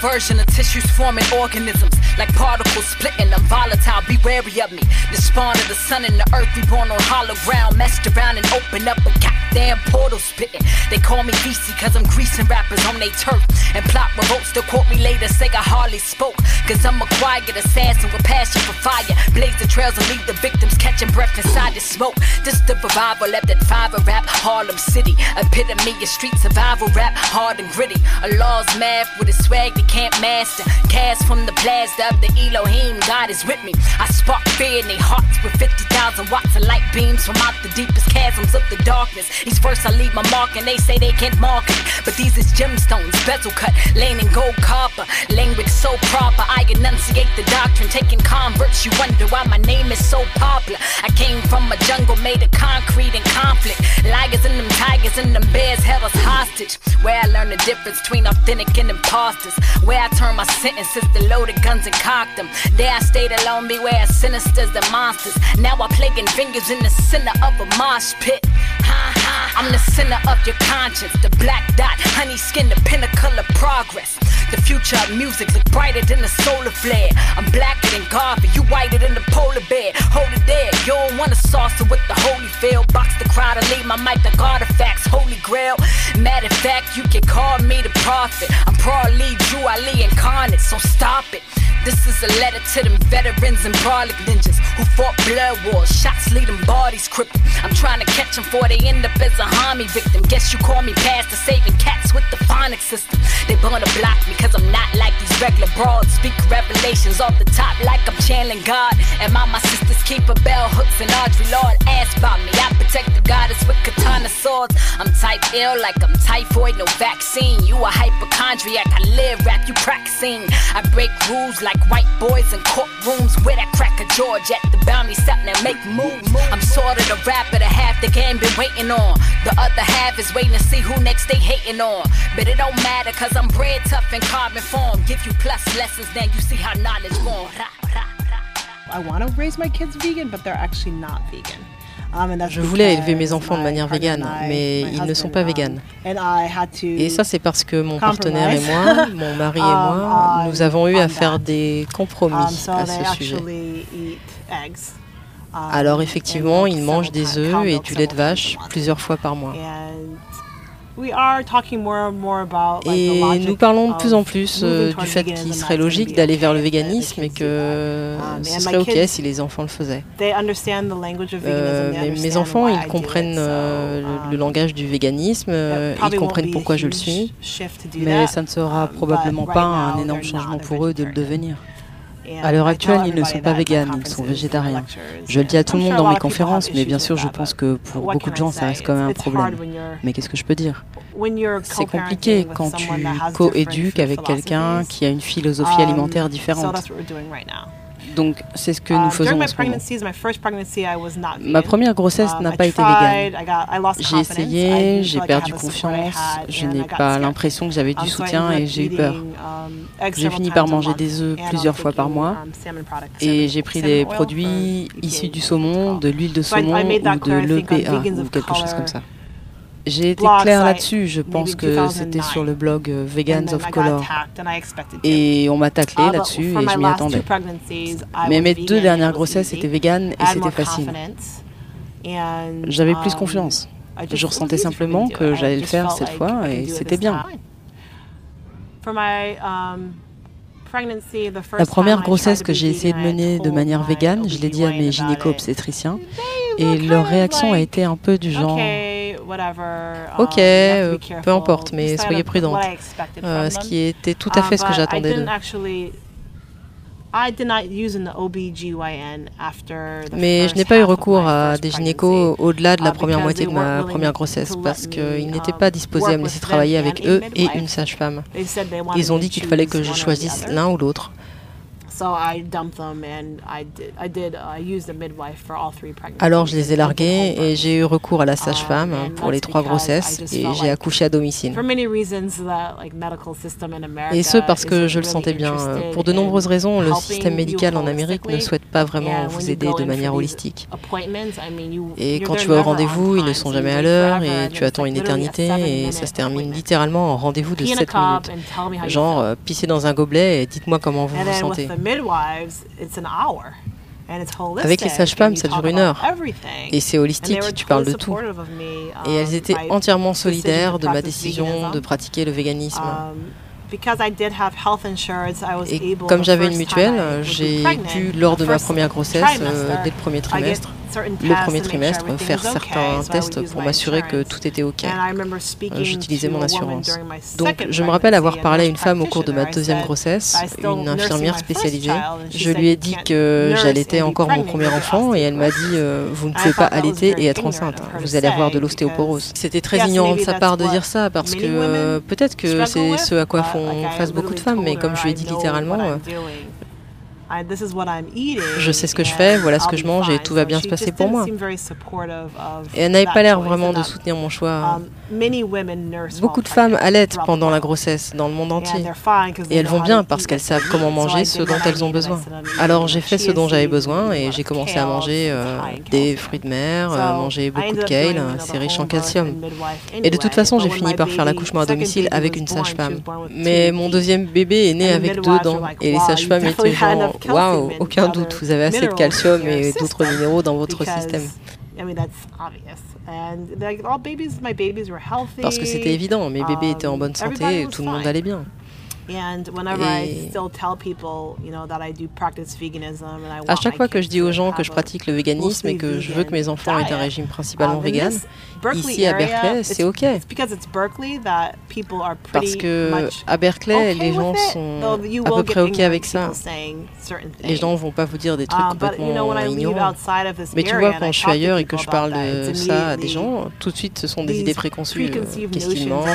Version of tissues forming organisms like particles splitting. I'm volatile, be wary of me. The spawn of the sun and the earth, reborn on hollow ground. Messed around and opened up a goddamn portal spitting. They call me VC cause I'm greasing rappers on they turf. And plot revolts, they'll quote me later, say I hardly spoke. Cause I'm a quiet assassin with passion for fire. Blaze the trails and leave the victims catching breath inside the smoke. This the revival left at five rap, Harlem City. Epitome of street survival rap, hard and gritty. A law's math with a swag they can't master. Cast from the plaster of the Elohim, God is with me. I spark fear in their hearts with 50,000 watts of light beams from out the deepest chasms of the darkness. Each verse I leave my mark and they say they can't mark it. But these is gemstones, bezel cut, lane in gold copper. Language so proper, I enunciate the doctrine. Taking converts, you wonder why my name is so popular. I came from a jungle made of concrete and conflict. Liars and them tigers and them bears held us hostage. Where I learned the difference between authentic and imposters. Where I turned my sentences to loaded guns and cocked them. There I stayed alone, beware sinisters and monsters. Now I'm plaguing fingers in the center of a mosh pit. I'm the center of your conscience. The black dot, honey skin, the pinnacle of progress. The future of music look brighter than the solar flare. I'm blacker than Garvey, you whiter than the polar bear. Hold it there, you don't want a saucer with the holy feel. Box the crowd and leave my mic like artifacts, holy grail. Matter of fact, you can call me the prophet. I'm probably Drew Ali incarnate, so stop it. This is a letter to them veterans and brolic ninjas who fought blood wars. Shots lead them bodies crippled. I'm trying to catch them before they end up as a homie victim. Guess you call me past the saving cats with the phonic system. They wanna block me cause I'm not like these regular broads. Speak revelations off the top like I'm channeling God. And my, my sisters keep a bell hooks and Audrey Lord. Ask about me. I protect the goddess with katana swords. I'm type ill like I'm typhoid, no vaccine. You a hypochondriac. I live rap, you practicing. I break rules like white boys in courtrooms where that cracker George at the bounty something and make moves. I'm sort of the rapper, the half the game been waiting on. The other half is waiting to see who next they hating on. But it don't matter cause I'm bred tough in carbon form. Give you plus lessons, then you see how knowledge born. I want to raise my kids vegan, but they're actually not vegan. Je voulais élever mes enfants de manière végane, mais ils ne sont pas véganes. Et ça, c'est parce que mon partenaire et moi, mon mari et moi, nous avons eu à faire des compromis à ce sujet. Alors effectivement, ils mangent des œufs et du lait de vache plusieurs fois par mois. Et nous parlons de plus en plus euh, du fait qu'il serait logique d'aller vers le véganisme et que um, ce serait OK si les enfants le faisaient. Euh, mes enfants, ils comprennent euh, le, um, langage du véganisme, ils comprennent pourquoi je le suis, mais ça ne sera um, probablement pas un énorme changement pour eux de le devenir. À l'heure actuelle, ils ne sont pas véganes, ils sont végétariens. Je le dis à tout le monde dans mes conférences, mais bien sûr, je pense que pour beaucoup de gens, ça reste quand même un problème. Mais qu'est-ce que je peux dire? C'est compliqué quand tu co-éduques avec quelqu'un qui a une philosophie alimentaire différente. Donc c'est ce que nous uh, faisons en ce moment. Ma première grossesse um, n'a pas été végane. J'ai essayé, j'ai perdu confiance, je n'ai pas l'impression que j'avais du um, soutien et j'ai eu peur. Um, j'ai fini par manger des œufs plusieurs fois par mois et j'ai pris des produits issus du saumon, de l'huile de saumon ou de l'EPA ou quelque chose comme ça. J'ai été claire là-dessus, je pense que c'était sur le blog euh, Vegans of Color. Et on m'a taclé là-dessus et je m'y attendais. Mais mes deux dernières grossesses étaient véganes et c'était facile. J'avais plus um, confiance. Je ressentais simplement que j'allais le faire cette fois et c'était bien. Um, La première grossesse que j'ai essayé de mener de manière végane, je l'ai dit à mes gynéco-obstétriciens, et leur réaction a été un peu du genre Ok, um, euh, peu importe, mais soyez prudente. Euh, ce qui était tout à fait ce que um, j'attendais d'eux. Mais je n'ai pas eu recours à des gynécos au-delà de la uh, première moitié de ma première grossesse parce qu'ils n'étaient pas um, disposés à me laisser travailler avec eux et une sage-femme. Ils ont dit qu'il fallait que je choisisse l'un ou l'autre. Alors je les ai largués et j'ai eu recours à la sage-femme pour les trois grossesses et j'ai accouché à domicile. Et ce parce que je le sentais bien. Pour de nombreuses raisons, le système médical en Amérique ne souhaite pas vraiment vous aider de manière holistique. Et quand tu vas au rendez-vous, ils ne sont jamais à l'heure et tu attends une éternité et ça se termine littéralement en rendez-vous de 7 minutes. Genre, euh, pisser dans un gobelet et dites-moi comment vous vous sentez. Avec les sages-femmes, ça dure une heure. Et c'est holistique, tu parles de tout. Et elles étaient entièrement solidaires de ma décision de pratiquer le véganisme. Et comme j'avais une mutuelle, j'ai pu, lors de ma première grossesse, euh, dès le premier trimestre, le premier trimestre, faire certains tests pour m'assurer que tout était OK. Euh, j'utilisais mon assurance. Donc, je me rappelle avoir parlé à une femme au cours de ma deuxième grossesse, une infirmière spécialisée. Je lui ai dit que j'allaitais encore mon premier enfant et elle m'a dit euh, Vous ne pouvez pas allaiter et être enceinte. Vous allez avoir de l'ostéoporose. C'était très ignorant de sa part de dire ça parce que euh, peut-être que c'est ce à quoi font face beaucoup de femmes, mais comme je lui ai dit littéralement, je sais ce que je fais, voilà ce que je mange et tout va bien se passer pour moi. Et elle n'avait pas l'air vraiment de soutenir mon choix. Um, Beaucoup de femmes allaitent pendant la grossesse dans le monde entier. Et elles vont bien parce qu'elles savent comment manger ce dont elles ont besoin. Alors j'ai fait ce dont j'avais besoin et j'ai commencé à manger euh, des fruits de mer, euh, manger beaucoup de kale, c'est riche en calcium. Et de toute façon, j'ai fini par faire l'accouchement à domicile avec une sage-femme. Mais mon deuxième bébé est né avec deux dents et les sages-femmes étaient genre Waouh, aucun doute, vous avez assez de calcium et d'autres minéraux dans votre système. Parce que c'était évident, mes bébés étaient en bonne santé et tout le monde allait bien. À chaque fois que je dis aux gens que je pratique le véganisme et que je veux que mes enfants aient un régime principalement um, vegan, ici à Berkeley, c'est OK. Parce que à Berkeley, les gens sont à peu près OK avec ça. Les gens ne vont pas vous dire des trucs um, complètement ignorants. Mais tu vois, quand je suis ailleurs et que je parle de ça à des gens, tout de suite, ce sont des idées préconçues. Qu'est-ce qu'ils mangent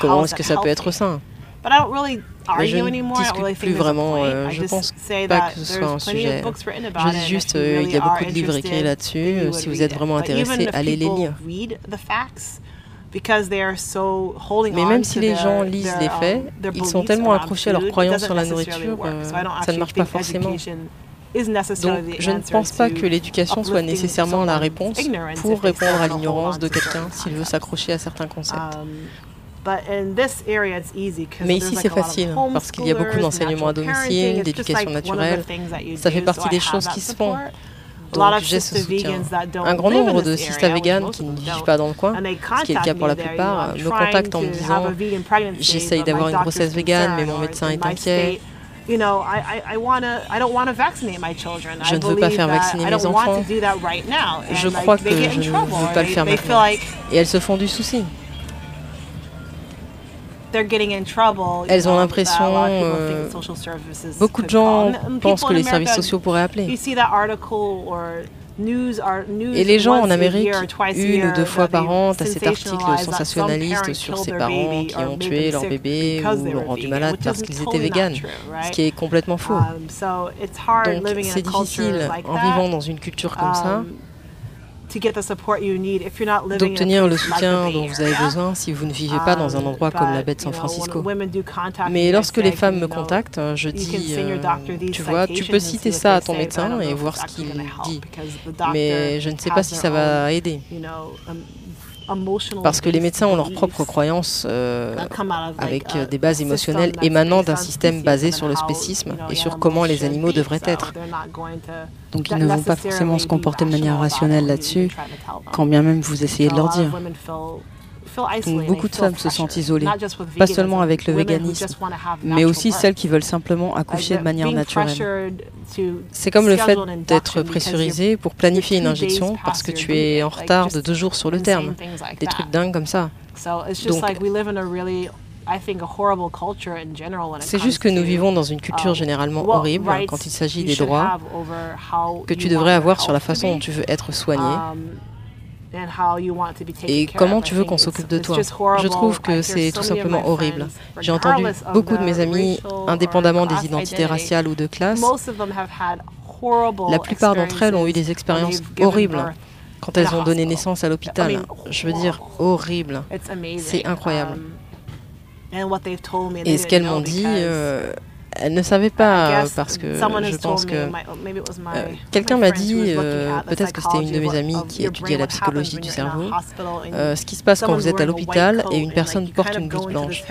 Comment est-ce que ça peut être sain? Mais je ne discute plus vraiment. Euh, je pense pas que ce soit un sujet. Je dis juste, euh, il y a beaucoup de livres écrits là-dessus. Euh, si vous êtes vraiment intéressé, allez les lire. Mais même si les gens lisent les faits, ils sont tellement accrochés à leurs croyances sur la nourriture, ça ne marche pas forcément. Donc, je ne pense pas que l'éducation soit nécessairement la réponse pour répondre à l'ignorance de quelqu'un s'il veut s'accrocher à certains concepts. Mais ici, c'est facile parce qu'il y a beaucoup d'enseignements à domicile, d'éducation naturelle. Ça fait partie des choses qui se font. Donc j'ai ce soutien. Un grand nombre de sisters véganes qui ne vivent pas dans le coin, ce qui est le cas pour la plupart, me contactent en me disant J'essaye d'avoir une grossesse végane, mais mon médecin est inquiet. Je ne veux pas faire vacciner mes enfants. Je crois que je ne veux pas le faire maintenant. Et elles se font du souci. Elles ont l'impression, euh, beaucoup de gens pensent que les services sociaux pourraient appeler. Et les gens en Amérique, une ou deux fois par an, tu as cet article sensationnaliste sur ces parents qui ont tué leur bébé ou l'ont rendu malade parce qu'ils étaient véganes, ce qui est complètement faux. Um, Donc c'est difficile en vivant dans une culture comme ça um, d'obtenir le soutien dont vous avez besoin si vous ne vivez pas dans un um, endroit comme la baie de San Francisco. Mais lorsque les femmes me contactent, je dis, euh, tu vois, tu peux citer ça à ton médecin et voir ce qu'il dit. Mais je ne sais pas si ça va aider. Parce que les médecins ont leurs propres croyances euh, avec des bases émotionnelles émanant d'un système basé sur le spécisme et sur comment les animaux devraient être. Donc ils ne vont pas forcément se comporter de manière rationnelle là-dessus, quand bien même vous essayez de leur dire beaucoup de femmes se sentent isolées, pas seulement avec le véganisme, mais aussi celles qui veulent simplement accoucher de manière naturelle. C'est comme le fait d'être pressurisé pour planifier une injection parce que tu es en retard de deux jours sur le terme. Des trucs dingues comme ça. Donc, c'est juste que nous vivons dans une culture um, généralement horrible quand il s'agit des droits que tu devrais avoir sur la façon dont tu veux être soigné. Et comment tu veux qu'on s'occupe de toi? Je trouve que c'est tout simplement horrible. J'ai entendu beaucoup de mes amis, indépendamment des identités raciales ou de classe, la plupart d'entre elles ont eu des expériences horribles quand elles ont donné naissance à l'hôpital. Je veux dire, horrible. C'est incroyable. Um, et ce qu'elles m'ont dit, elle ne savait pas parce que je pense que euh, quelqu'un m'a dit, euh, peut-être que c'était une de mes amies qui étudiait la psychologie du cerveau, euh, ce qui se passe quand vous êtes à l'hôpital et une personne porte une blouse blanche.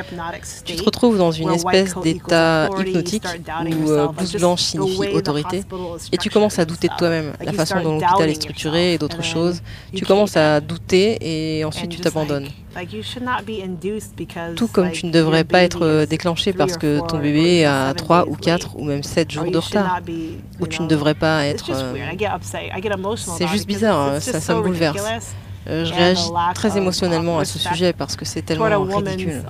Tu te retrouves dans une espèce d'état hypnotique où blouse blanche signifie autorité et tu commences à douter de toi-même, la façon dont l'hôpital est structuré et d'autres choses. Tu commences à douter et ensuite tu t'abandonnes. Tout comme tu ne devrais pas être déclenché parce que ton bébé a 3 ou 4 ou même 7 jours de retard, ou tu ne devrais pas être... C'est juste bizarre, ça, ça me bouleverse. Euh, je réagis très émotionnellement à ce sujet parce que c'est tellement ridicule.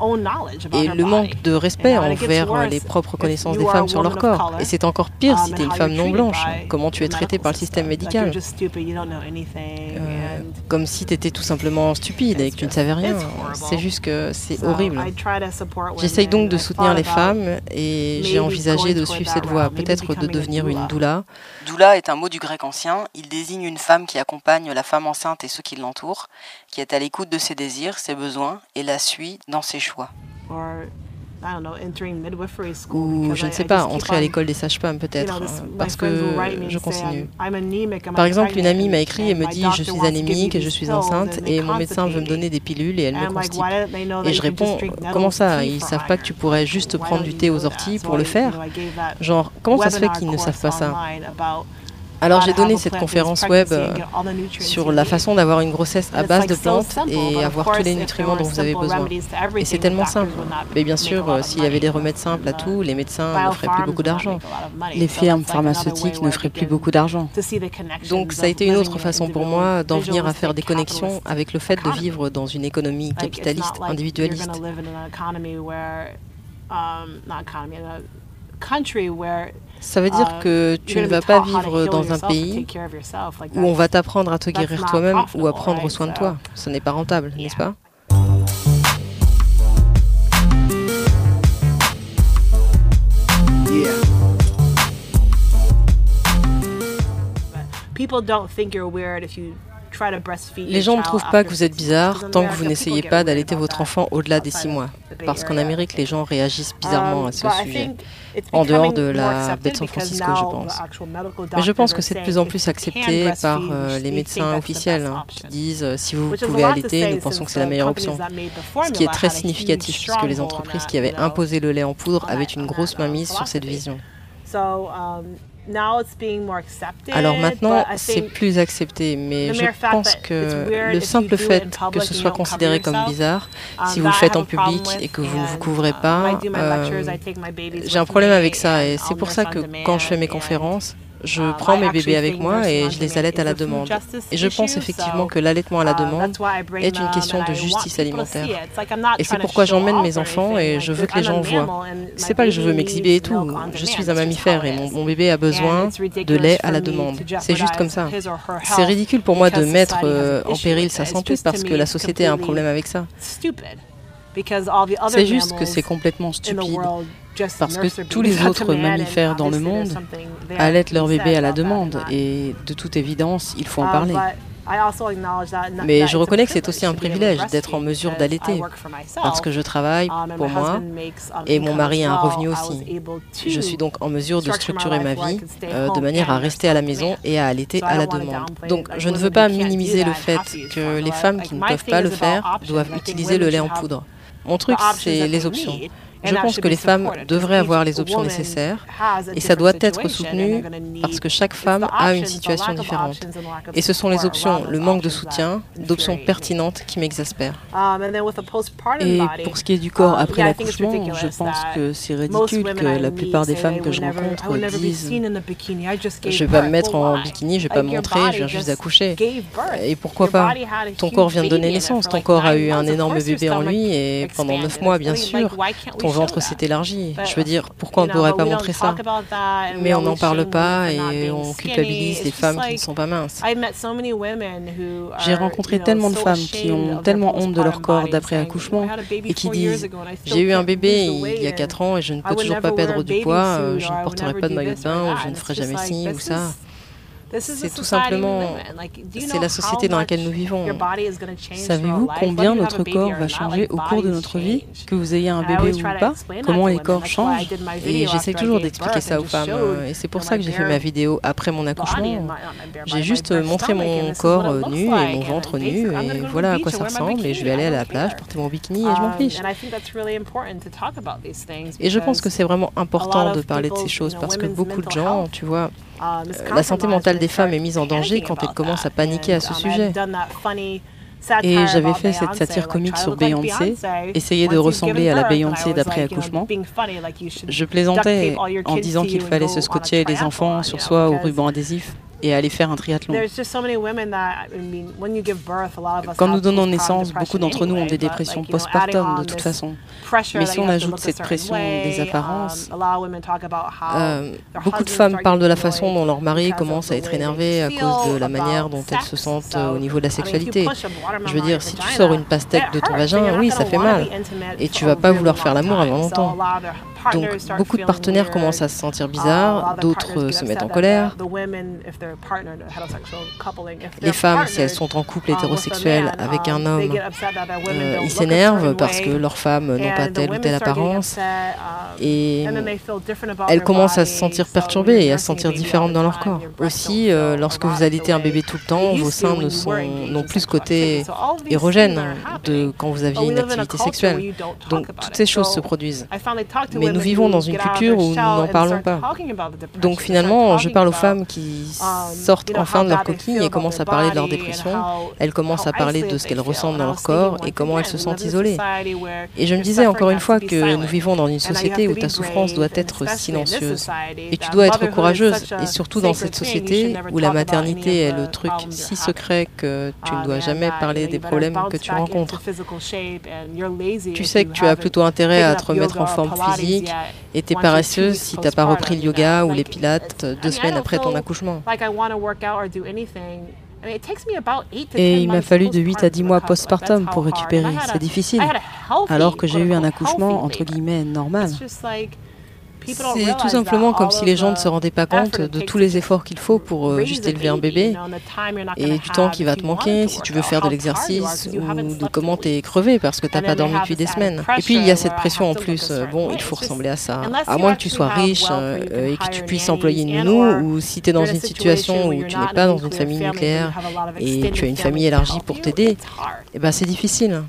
Um, et le manque de respect envers les propres connaissances des femmes sur leur corps. Et c'est encore pire si um, tu es une femme non blanche. Comment tu es traitée par le système médical. Euh, comme si tu étais tout simplement stupide et que tu ne savais rien. C'est juste que c'est horrible. J'essaye donc de soutenir les femmes et j'ai envisagé de suivre cette voie, peut-être de devenir une doula. Doula est un mot du grec ancien. Il désigne une femme qui accompagne la femme enceinte et ceux qui l'entourent, qui est à l'écoute de ses désirs, ses besoins et la suit dans ses choix. Ou, je ne sais pas, entrer à l'école des sages-femmes peut-être, parce que je continue. Par exemple, une amie m'a écrit et me dit Je suis anémique et je suis enceinte et mon médecin veut me donner des pilules et elle me constipe. Et je réponds Comment ça Ils savent pas que tu pourrais juste prendre du thé aux orties pour le faire? Genre, comment ça se fait qu'ils ne savent pas ça? Alors j'ai donné cette conférence web euh, sur la façon d'avoir une grossesse à base de plantes et avoir tous les nutriments dont vous avez besoin. Et c'est tellement simple. Mais bien sûr, euh, s'il y avait des remèdes simples à tout, les médecins ne feraient plus beaucoup d'argent. Les firmes pharmaceutiques ne feraient plus beaucoup d'argent. Donc ça a été une autre façon pour moi d'en venir à faire des connexions avec le fait de vivre dans une économie capitaliste, individualiste. Ça veut dire uh, que tu ne vas pas vivre dans un pays où on va t'apprendre à te guérir toi-même ou à prendre soin de toi. Ce n'est pas rentable, n'est-ce pas? People don't think you're weird if you les gens ne trouvent pas que vous êtes bizarre tant que vous n'essayez pas d'allaiter votre enfant au-delà des six mois. Parce qu'en Amérique, les gens réagissent bizarrement à ce sujet. En dehors de la baie de San Francisco, je pense. Mais je pense que c'est de plus en plus accepté par euh, les médecins officiels hein, qui disent euh, si vous pouvez allaiter, nous pensons que c'est la meilleure option. Ce qui est très significatif puisque les entreprises qui avaient imposé le lait en poudre avaient une grosse mainmise sur cette vision. Alors maintenant, c'est plus accepté, mais je pense que le simple fait que ce soit considéré comme bizarre, um, si vous le faites en public et que vous ne vous couvrez pas, euh, j'ai un problème avec ça et c'est pour ça que quand je fais mes conférences, je um, prends mes bébés avec moi et je les allaite à la demande. Et je pense effectivement que l'allaitement à la uh, demande est une question de justice alimentaire. Et c'est pourquoi j'emmène mes enfants et je veux que les gens voient. C'est pas que je veux m'exhiber et tout. Je suis un mammifère et mon, bébé a besoin de lait à la demande. C'est juste comme ça. C'est ridicule pour moi de mettre euh, en péril sa santé parce que la société a un problème avec ça. C'est juste que c'est complètement stupide parce que tous les autres mammifères dans le monde allaitent leur bébé à la demande et de toute évidence, il faut en um, parler. Mais je reconnais que c'est aussi un privilège d'être en mesure d'allaiter, parce que je travaille um, pour moi et mon mari a un revenu aussi. Je suis donc en mesure de structurer ma vie euh, de manière à rester à la maison et à allaiter à la demande. Donc je ne veux pas minimiser le fait que les femmes qui ne peuvent pas le faire doivent utiliser le lait en poudre. Mon truc, c'est les options. Je pense que les femmes devraient avoir les options nécessaires et ça doit être soutenu parce que chaque femme a une situation différente. Et ce sont les options, le manque de soutien, d'options pertinentes qui m'exaspèrent. Um, et pour ce qui est du corps um, après l'accouchement, je pense que c'est ridicule que la plupart des femmes que je rencontre disent Je vais pas me mettre en bikini, je vais pas me montrer, je viens juste d'accoucher. Et pourquoi pas? Ton corps vient de donner naissance, ton corps a eu un énorme bébé en lui et pendant neuf mois, bien sûr, ton ventre s'est élargi. Je veux dire, pourquoi on ne pourrait pas montrer ça Mais on n'en parle pas et on culpabilise les femmes qui ne sont pas minces. J'ai rencontré tellement de femmes qui ont tellement honte de leur corps d'après accouchement et qui disent J'ai eu un bébé il y a 4 ans et je ne peux toujours pas perdre du poids, je ne porterai pas de maillot de bain ou je ne ferai jamais ci ou ça. C'est tout simplement, c'est la société dans laquelle nous vivons. Savez-vous combien notre corps va changer au cours de notre vie Que vous ayez un bébé ou pas? Comment les corps changent? Et j'essaie toujours d'expliquer ça aux femmes. Euh, et c'est pour ça que j'ai fait ma vidéo après mon accouchement. J'ai juste montré mon corps euh, nu et mon ventre nu. Et voilà à quoi ça ressemble. Et je vais aller à la plage, porter mon bikini et je m'en fiche. Et je pense que c'est vraiment important de parler de ces choses parce que beaucoup de gens, tu vois, euh, la santé mentale des femmes est mise en danger quand elles commencent à paniquer à ce sujet. Et j'avais fait cette satire comique sur Beyoncé, essayer de ressembler à la Beyoncé d'après accouchement. Je plaisantais en disant qu'il fallait se scotcher les enfants sur soi au ruban adhésif et aller faire un triathlon. Quand nous donnons naissance, beaucoup d'entre nous ont des dépressions postpartum de toute façon. Mais si on ajoute cette pression des apparences, um, euh, beaucoup de femmes parlent de la façon dont leur mari commence à être énervé à cause de la manière dont elles se sentent au niveau de la sexualité. Je veux dire, si tu sors une pastèque de ton vagin, oui, ça fait mal. Et tu vas pas vouloir faire l'amour avant longtemps. Donc beaucoup de partenaires commencent à se sentir bizarres, d'autres se mettent en colère. Les femmes, si elles sont en couple hétérosexuel avec un homme, euh, ils s'énervent parce que leurs femmes n'ont pas telle ou telle apparence et elles commencent à se sentir perturbées et à se sentir différentes dans leur corps. Aussi, euh, lorsque vous allaitez un bébé tout le temps, vos seins n'ont plus ce côté érogène de quand vous aviez une activité sexuelle. Donc toutes ces choses se produisent. Mais nous vivons dans une culture où nous n'en parlons pas. Donc finalement, je parle aux femmes qui sortent enfin de leur coquille et commencent à parler de leur dépression. Elles commencent à parler de ce qu'elles ressentent dans leur corps et comment elles se sentent isolées. Et je me disais encore une fois que nous vivons dans une société où ta souffrance doit être silencieuse. Et tu dois être courageuse. Et surtout dans cette société où la maternité est le truc si secret que tu ne dois jamais parler des problèmes que tu rencontres. Tu sais que tu as plutôt intérêt à te remettre en forme physique et t'es paresseuse si t'as pas repris le yoga ou les pilates deux semaines après ton accouchement. Et il m'a fallu de 8 à 10 mois postpartum pour récupérer. C'est difficile. Alors que j'ai eu un accouchement entre guillemets normal. C'est tout simplement comme si les gens ne se rendaient pas compte de tous les efforts qu'il faut pour euh, juste élever un bébé et du temps qui va te manquer si tu veux faire de l'exercice ou de comment t'es crevé parce que t'as pas dormi depuis des semaines. Et puis il y a cette pression en plus. Euh, bon, il faut ressembler à ça. À moins que tu sois riche euh, et que tu puisses employer une nounou ou si tu es dans une situation où tu n'es pas dans une famille nucléaire et tu as une famille élargie pour t'aider, eh ben c'est difficile.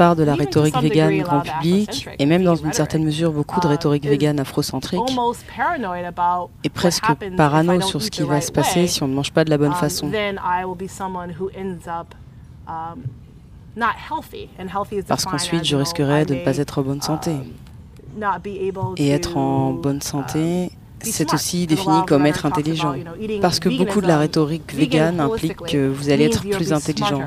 De la rhétorique végane grand public, et même dans une certaine mesure beaucoup de uh, rhétorique végane afrocentrique, est presque parano sur ce qui va se passer si on ne mange pas de la bonne um, façon. Parce qu'ensuite, je risquerais de ne pas être en bonne santé. Et être en bonne santé, c'est aussi défini comme être intelligent. Parce que beaucoup de la rhétorique végane implique que vous allez être plus intelligent.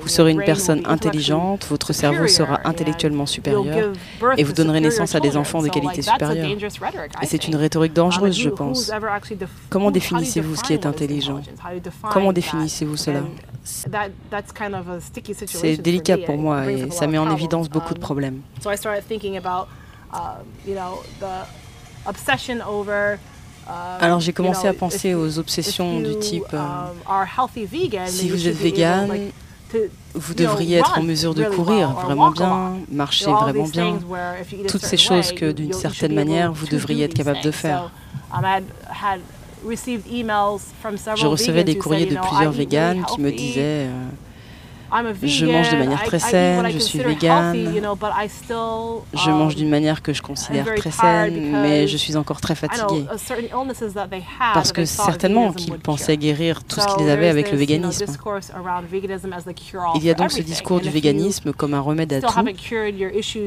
Vous serez une personne intelligente, votre cerveau sera intellectuellement supérieur et vous donnerez naissance à des enfants de qualité supérieure. Et c'est une rhétorique dangereuse, je pense. Comment définissez-vous ce qui est intelligent? Comment définissez-vous cela? C'est délicat pour moi et ça met en évidence beaucoup de problèmes. Alors j'ai commencé à penser aux obsessions du type euh, si vous êtes vegan, vous devriez être en mesure de courir vraiment bien, marcher vraiment bien, toutes ces choses que d'une certaine manière vous devriez être capable de faire. Je recevais des courriers de plusieurs véganes qui me disaient euh, je mange de manière très saine, je suis végane. Je mange d'une manière que je considère très saine, mais je suis encore très fatiguée. Parce que certainement qu'ils pensaient guérir tout ce qu'ils avaient avec le véganisme. Il y a donc ce discours du véganisme comme un remède à tout. Et si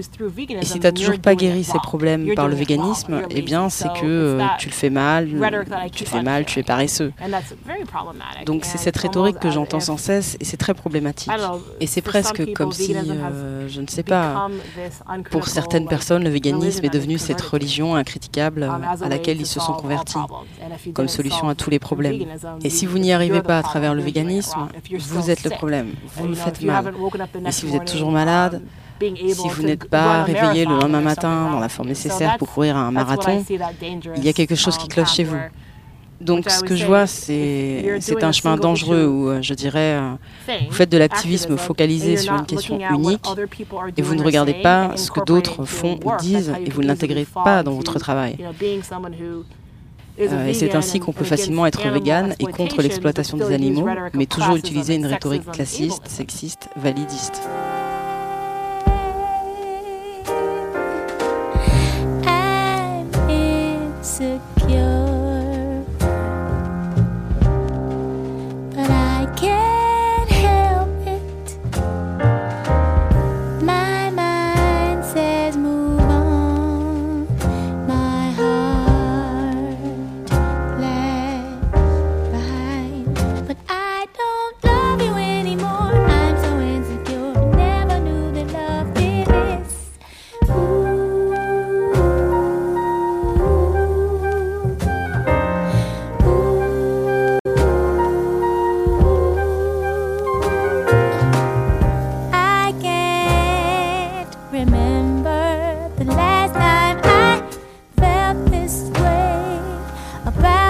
tu n'as toujours pas guéri ces problèmes par le véganisme, eh bien c'est que tu le fais mal, tu fais mal, tu es paresseux. Donc c'est cette rhétorique que j'entends sans cesse et c'est très problématique. Et c'est presque comme si, euh, je ne sais pas, pour certaines personnes, le véganisme est devenu cette religion incritiquable um, à laquelle ils se sont convertis, comme solution à tous les problèmes. Et si vous n'y arrivez pas à travers le véganisme, vous êtes le problème, vous le faites mal. Et si vous êtes toujours malade, um, si vous n'êtes pas réveillé le lendemain matin dans la forme nécessaire pour courir un marathon, il y a quelque chose qui um, cloche chez vous. Donc ce que je vois, c'est un chemin dangereux où, je dirais, euh, vous faites de l'activisme focalisé sur une question unique et vous ne regardez pas ce que d'autres font ou disent et vous ne l'intégrez pas dans votre travail. Euh, et c'est ainsi qu'on peut facilement être vegan et contre l'exploitation des animaux, mais toujours utiliser une rhétorique classiste, sexiste, validiste. back.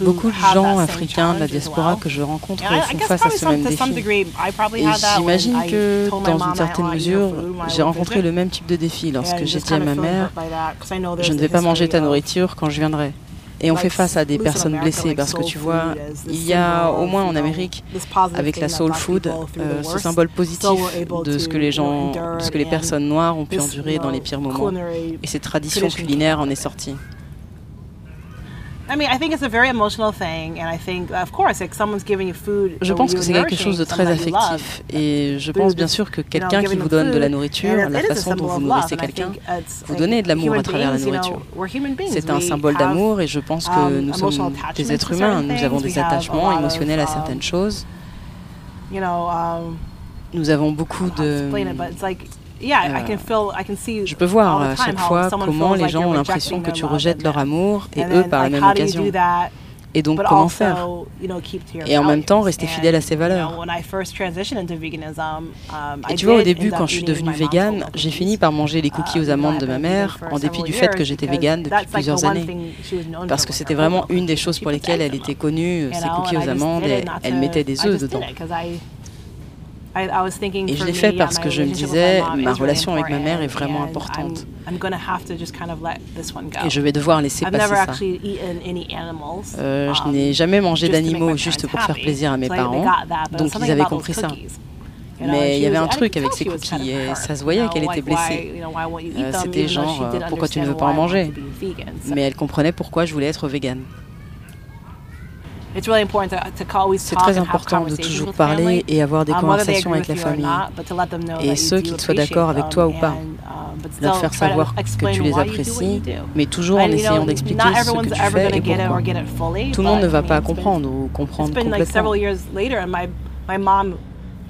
Beaucoup de gens africains de la diaspora que je rencontre font face à ce même défi. Et j'imagine que, dans une certaine mesure, j'ai rencontré le même type de défi lorsque j'ai dit à ma mère, je ne vais pas manger ta nourriture quand je viendrai. Et on fait face à des personnes blessées parce que tu vois, il y a au moins en Amérique, avec la soul food, euh, ce symbole positif de ce que les gens, de ce que les personnes noires ont pu endurer dans les pires moments. Et cette tradition culinaire en est sortie. Je pense que c'est quelque chose de très affectif et je pense bien sûr que quelqu'un qui vous donne de la nourriture, la façon dont vous nourrissez quelqu'un, vous donnez de l'amour à travers la nourriture. C'est un symbole d'amour et je pense que um, nous sommes des êtres humains, nous avons des attachements émotionnels à certaines um, choses. Um, nous avons beaucoup de je peux voir à chaque fois comment les gens ont l'impression que tu rejettes leur amour et eux par la même occasion. Et donc comment faire? Et en même temps rester fidèle à ses valeurs. Um, et tu vois, au début, quand je suis devenue végane, j'ai fini par manger les cookies aux amandes de ma mère, en dépit du fait que j'étais végane depuis plusieurs années. Parce que c'était vraiment une des choses pour lesquelles elle était connue, ces cookies aux amandes, et elle mettait des œufs dedans. Et je l'ai fait parce que je me disais, ma relation avec ma mère est vraiment importante. Et je vais devoir laisser passer ça. Euh, je um, n'ai jamais mangé d'animaux juste pour faire plaisir à mes parents, donc ils avaient compris ça. Mais il y avait un truc avec ces cookies et ça se voyait qu'elle était blessée. Euh, c'était genre, pourquoi tu ne veux pas en manger? Mais elle comprenait pourquoi je voulais être végane. C'est très important de toujours parler et avoir des um, conversations avec la famille. Et ceux, qu'ils soient d'accord avec toi ou pas. Um, leur faire savoir que tu les apprécies, mais toujours en essayant d'expliquer ce que tu fais et pourquoi. Tout le monde ne va pas comprendre ou comprendre complètement.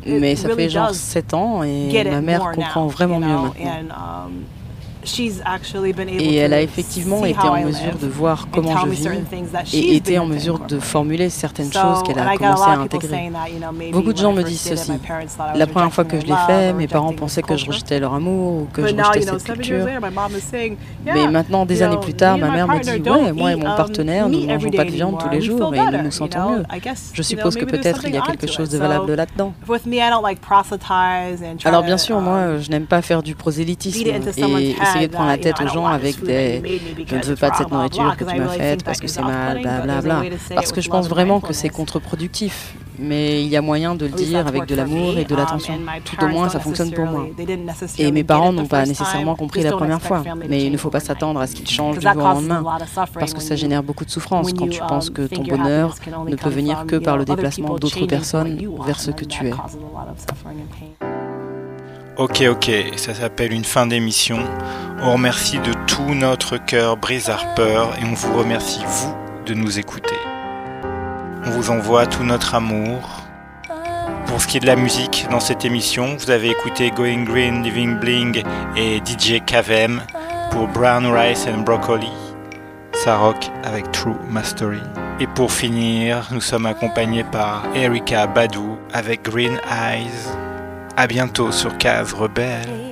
Mais ça fait genre 7 ans et ma mère comprend vraiment mieux maintenant. Et elle a effectivement été en mesure de voir comment je vis et était en mesure de formuler certaines choses qu'elle a commencé à intégrer. Beaucoup de gens me disent ceci. La première fois que je l'ai fait, mes parents pensaient que je rejetais leur amour ou que je rejetais cette culture. Mais maintenant, des années plus tard, ma mère me dit Ouais, moi et mon um, partenaire, nous ne mangeons pas de viande tous les jours et nous nous sentons mieux. Je suppose que peut-être il y a quelque chose de valable là-dedans. Alors bien sûr, moi, je n'aime pas faire du prosélytisme et essayer de prendre la tête aux gens avec des je ne veux pas de cette nourriture que tu m'as faite parce que c'est mal, blablabla. Bla, bla. Parce que je pense vraiment que c'est contre-productif mais il y a moyen de le dire avec de l'amour et de l'attention. Tout au moins, ça fonctionne pour moi. Et mes parents n'ont pas nécessairement compris la première fois, mais il ne faut pas s'attendre à ce qu'ils changent du jour au lendemain, parce que ça génère beaucoup de souffrance quand tu penses que ton bonheur ne peut venir que par le déplacement d'autres personnes vers ce que tu es. Ok, ok, ça s'appelle une fin d'émission. On remercie de tout notre cœur Brise Harper et on vous remercie, vous, de nous écouter. On vous envoie tout notre amour. Pour ce qui est de la musique, dans cette émission, vous avez écouté Going Green, Living Bling et DJ KVM pour Brown Rice and Broccoli. Ça rock avec True Mastery. Et pour finir, nous sommes accompagnés par Erika Badou avec Green Eyes. A bientôt sur Case Rebelle.